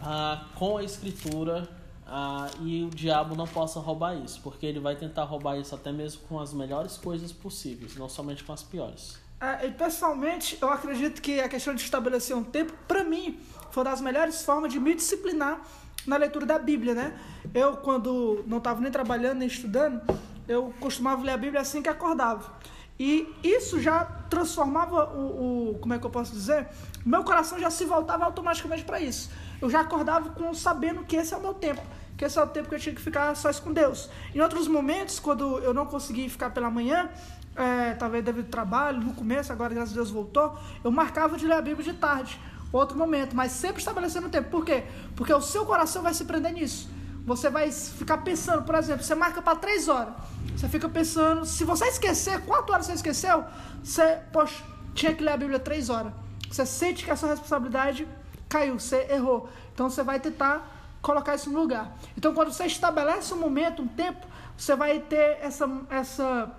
ah, com a escritura ah, e o diabo não possa roubar isso, porque ele vai tentar roubar isso até mesmo com as melhores coisas possíveis, não somente com as piores. É, e pessoalmente, eu acredito que a questão de estabelecer um tempo, para mim, foi uma das melhores formas de me disciplinar na leitura da Bíblia, né? Eu, quando não estava nem trabalhando nem estudando, eu costumava ler a Bíblia assim que acordava. E isso já transformava o, o como é que eu posso dizer? Meu coração já se voltava automaticamente para isso. Eu já acordava com sabendo que esse é o meu tempo que esse é o tempo que eu tinha que ficar só com Deus. Em outros momentos, quando eu não consegui ficar pela manhã, é, talvez devido ao trabalho, no começo, agora graças a Deus voltou, eu marcava de ler a Bíblia de tarde, outro momento, mas sempre estabelecendo tempo. Por quê? Porque o seu coração vai se prender nisso. Você vai ficar pensando, por exemplo, você marca para três horas. Você fica pensando, se você esquecer, quatro horas você esqueceu, você, poxa, tinha que ler a Bíblia três horas. Você sente que a sua responsabilidade caiu, você errou. Então você vai tentar colocar isso no lugar. Então quando você estabelece um momento, um tempo, você vai ter essa, essa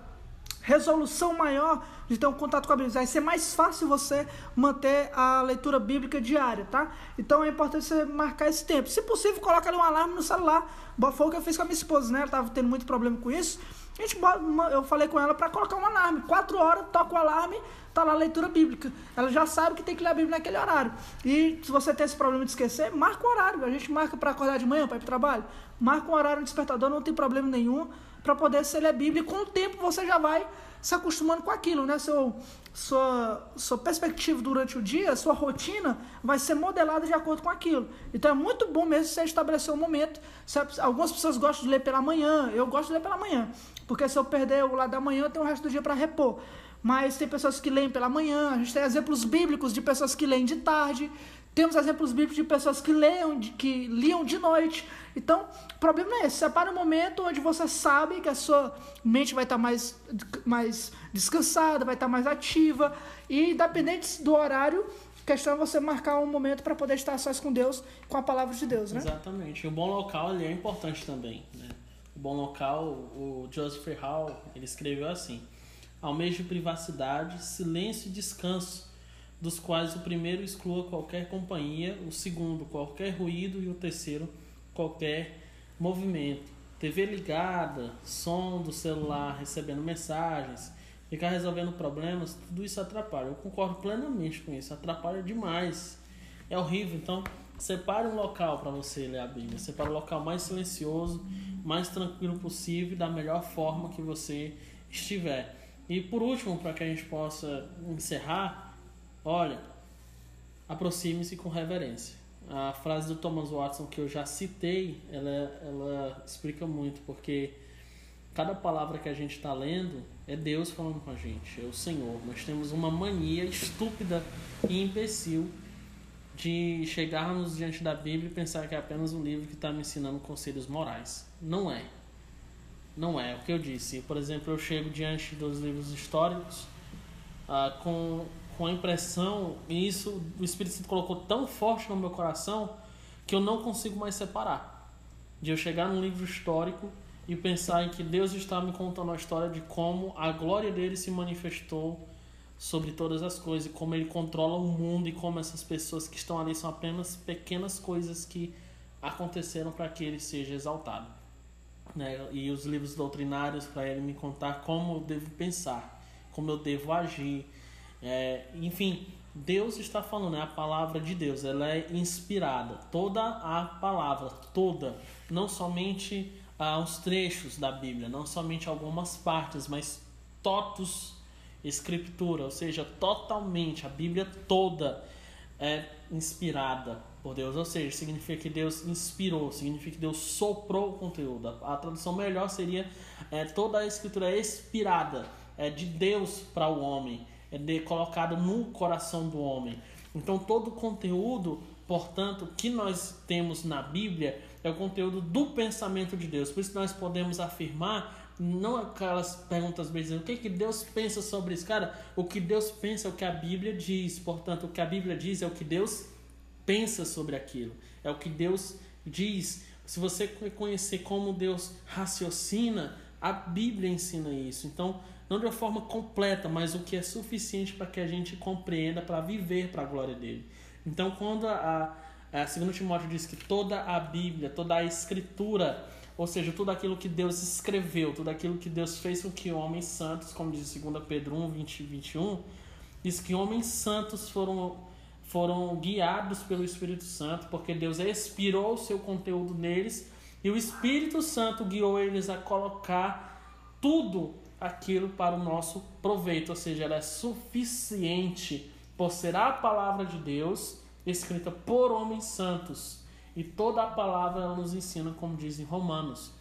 resolução maior de ter um contato com a Bíblia. Vai ser mais fácil você manter a leitura bíblica diária, tá? Então é importante você marcar esse tempo. Se possível, coloca ali um alarme no celular. Foi o que eu fiz com a minha esposa, né? Ela estava tendo muito problema com isso. A gente, eu falei com ela para colocar um alarme. Quatro horas, toca o alarme, tá lá a leitura bíblica. Ela já sabe que tem que ler a Bíblia naquele horário. E se você tem esse problema de esquecer, marca o horário. A gente marca para acordar de manhã, para ir para o trabalho. Marca um horário no despertador, não tem problema nenhum, para poder ser ler a Bíblia. E com o tempo você já vai se acostumando com aquilo, né? Seu, sua, sua perspectiva durante o dia, sua rotina vai ser modelada de acordo com aquilo. Então é muito bom mesmo você estabelecer um momento. Algumas pessoas gostam de ler pela manhã, eu gosto de ler pela manhã, porque se eu perder o lado da manhã, eu tenho o resto do dia para repor. Mas tem pessoas que leem pela manhã, a gente tem exemplos bíblicos de pessoas que leem de tarde, temos exemplos bíblicos de pessoas que leiam, que liam de noite. Então, o problema é esse. Separa um momento onde você sabe que a sua mente vai estar mais, mais descansada, vai estar mais ativa. E, independente do horário, a questão é você marcar um momento para poder estar sós com Deus, com a palavra de Deus, né? Exatamente. O bom local é importante também, né? O bom local, o Joseph Hall, ele escreveu assim: de privacidade, silêncio e descanso dos quais o primeiro exclua qualquer companhia, o segundo qualquer ruído e o terceiro qualquer movimento. TV ligada, som do celular recebendo mensagens, ficar resolvendo problemas, tudo isso atrapalha. Eu concordo plenamente com isso, atrapalha demais. É horrível, então separe um local para você ler a Bíblia, separe o local mais silencioso, mais tranquilo possível, da melhor forma que você estiver. E por último, para que a gente possa encerrar, Olha, aproxime-se com reverência. A frase do Thomas Watson que eu já citei, ela, ela explica muito, porque cada palavra que a gente está lendo é Deus falando com a gente, é o Senhor. Nós temos uma mania estúpida e imbecil de chegarmos diante da Bíblia e pensar que é apenas um livro que está me ensinando conselhos morais. Não é. Não é. O que eu disse. Por exemplo, eu chego diante dos livros históricos ah, com com a impressão, e isso o Espírito Santo colocou tão forte no meu coração que eu não consigo mais separar. De eu chegar num livro histórico e pensar em que Deus está me contando a história de como a glória dele se manifestou sobre todas as coisas, e como ele controla o mundo e como essas pessoas que estão ali são apenas pequenas coisas que aconteceram para que ele seja exaltado. Né? E os livros doutrinários para ele me contar como eu devo pensar, como eu devo agir, é, enfim, Deus está falando, é a palavra de Deus, ela é inspirada. Toda a palavra, toda, não somente ah, os trechos da Bíblia, não somente algumas partes, mas totus escritura, ou seja, totalmente, a Bíblia toda é inspirada por Deus, ou seja, significa que Deus inspirou, significa que Deus soprou o conteúdo. A, tradução melhor seria é, toda a escritura inspirada, é de Deus para o homem é de, colocado no coração do homem. Então todo o conteúdo, portanto, que nós temos na Bíblia é o conteúdo do pensamento de Deus. Por isso nós podemos afirmar, não aquelas perguntas bem dizendo o que, que Deus pensa sobre isso. Cara, o que Deus pensa é o que a Bíblia diz. Portanto, o que a Bíblia diz é o que Deus pensa sobre aquilo. É o que Deus diz. Se você conhecer como Deus raciocina, a Bíblia ensina isso. Então, não de uma forma completa, mas o que é suficiente para que a gente compreenda para viver para a glória dele. Então, quando a, a, a 2 Timóteo diz que toda a Bíblia, toda a Escritura, ou seja, tudo aquilo que Deus escreveu, tudo aquilo que Deus fez com que homens santos, como diz 2 Pedro 1, 20 e 21, diz que homens santos foram, foram guiados pelo Espírito Santo, porque Deus expirou o seu conteúdo neles e o Espírito Santo guiou eles a colocar tudo aquilo para o nosso proveito, ou seja, ela é suficiente por ser a palavra de Deus escrita por homens santos. E toda a palavra ela nos ensina, como diz em Romanos.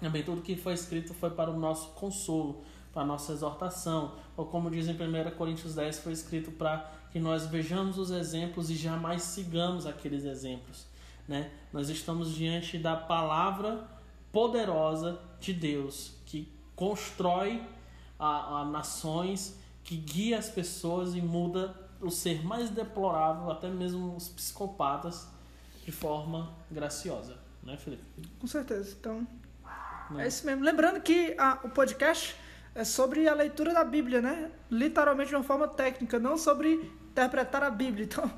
Também tudo que foi escrito foi para o nosso consolo, para a nossa exortação. Ou como diz em 1 Coríntios 10, foi escrito para que nós vejamos os exemplos e jamais sigamos aqueles exemplos. Né? Nós estamos diante da palavra poderosa de Deus que constrói a, a nações, que guia as pessoas e muda o ser mais deplorável, até mesmo os psicopatas, de forma graciosa, né, Felipe? Com certeza. Então, Não. é isso mesmo. Lembrando que a, o podcast é sobre a leitura da Bíblia, né? Literalmente de uma forma técnica, não sobre interpretar a Bíblia. Então,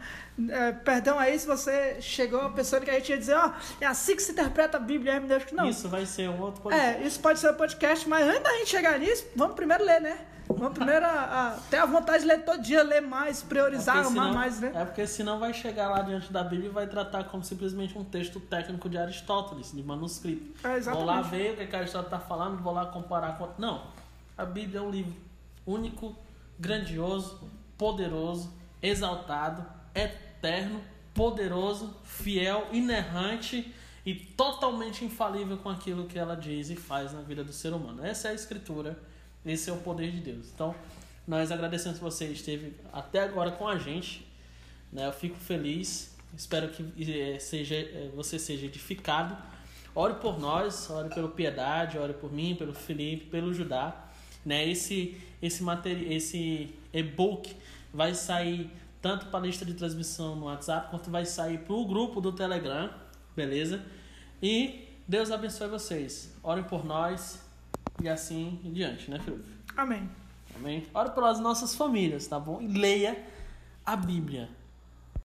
é, perdão aí se você chegou pensando que a gente ia dizer, ó, oh, é assim que se interpreta a Bíblia, é, Deus, não. Isso vai ser um outro podcast. É, isso pode ser um podcast, mas antes da gente chegar nisso, vamos primeiro ler, né? Vamos primeiro a, a, ter a vontade de ler todo dia, ler mais, priorizar, é amar mais, né? É porque senão vai chegar lá diante da Bíblia e vai tratar como simplesmente um texto técnico de Aristóteles, de manuscrito. É, exatamente. Vou lá ver o que, que Aristóteles está falando, vou lá comparar com. Não. A Bíblia é um livro único, grandioso, poderoso, exaltado, eterno, poderoso, fiel, inerrante e totalmente infalível com aquilo que ela diz e faz na vida do ser humano. Essa é a Escritura, esse é o poder de Deus. Então, nós agradecemos que você esteve até agora com a gente. Né? Eu fico feliz, espero que eh, seja, eh, você seja edificado. Ore por nós, ore pelo Piedade, ore por mim, pelo Felipe, pelo Judá. Né? Esse, esse, materi esse e-book vai sair tanto para a lista de transmissão no WhatsApp, quanto vai sair para o grupo do Telegram, beleza? E Deus abençoe vocês. Orem por nós e assim em diante, né, Felipe? Amém. Amém. Ore pelas nossas famílias, tá bom? E leia a Bíblia.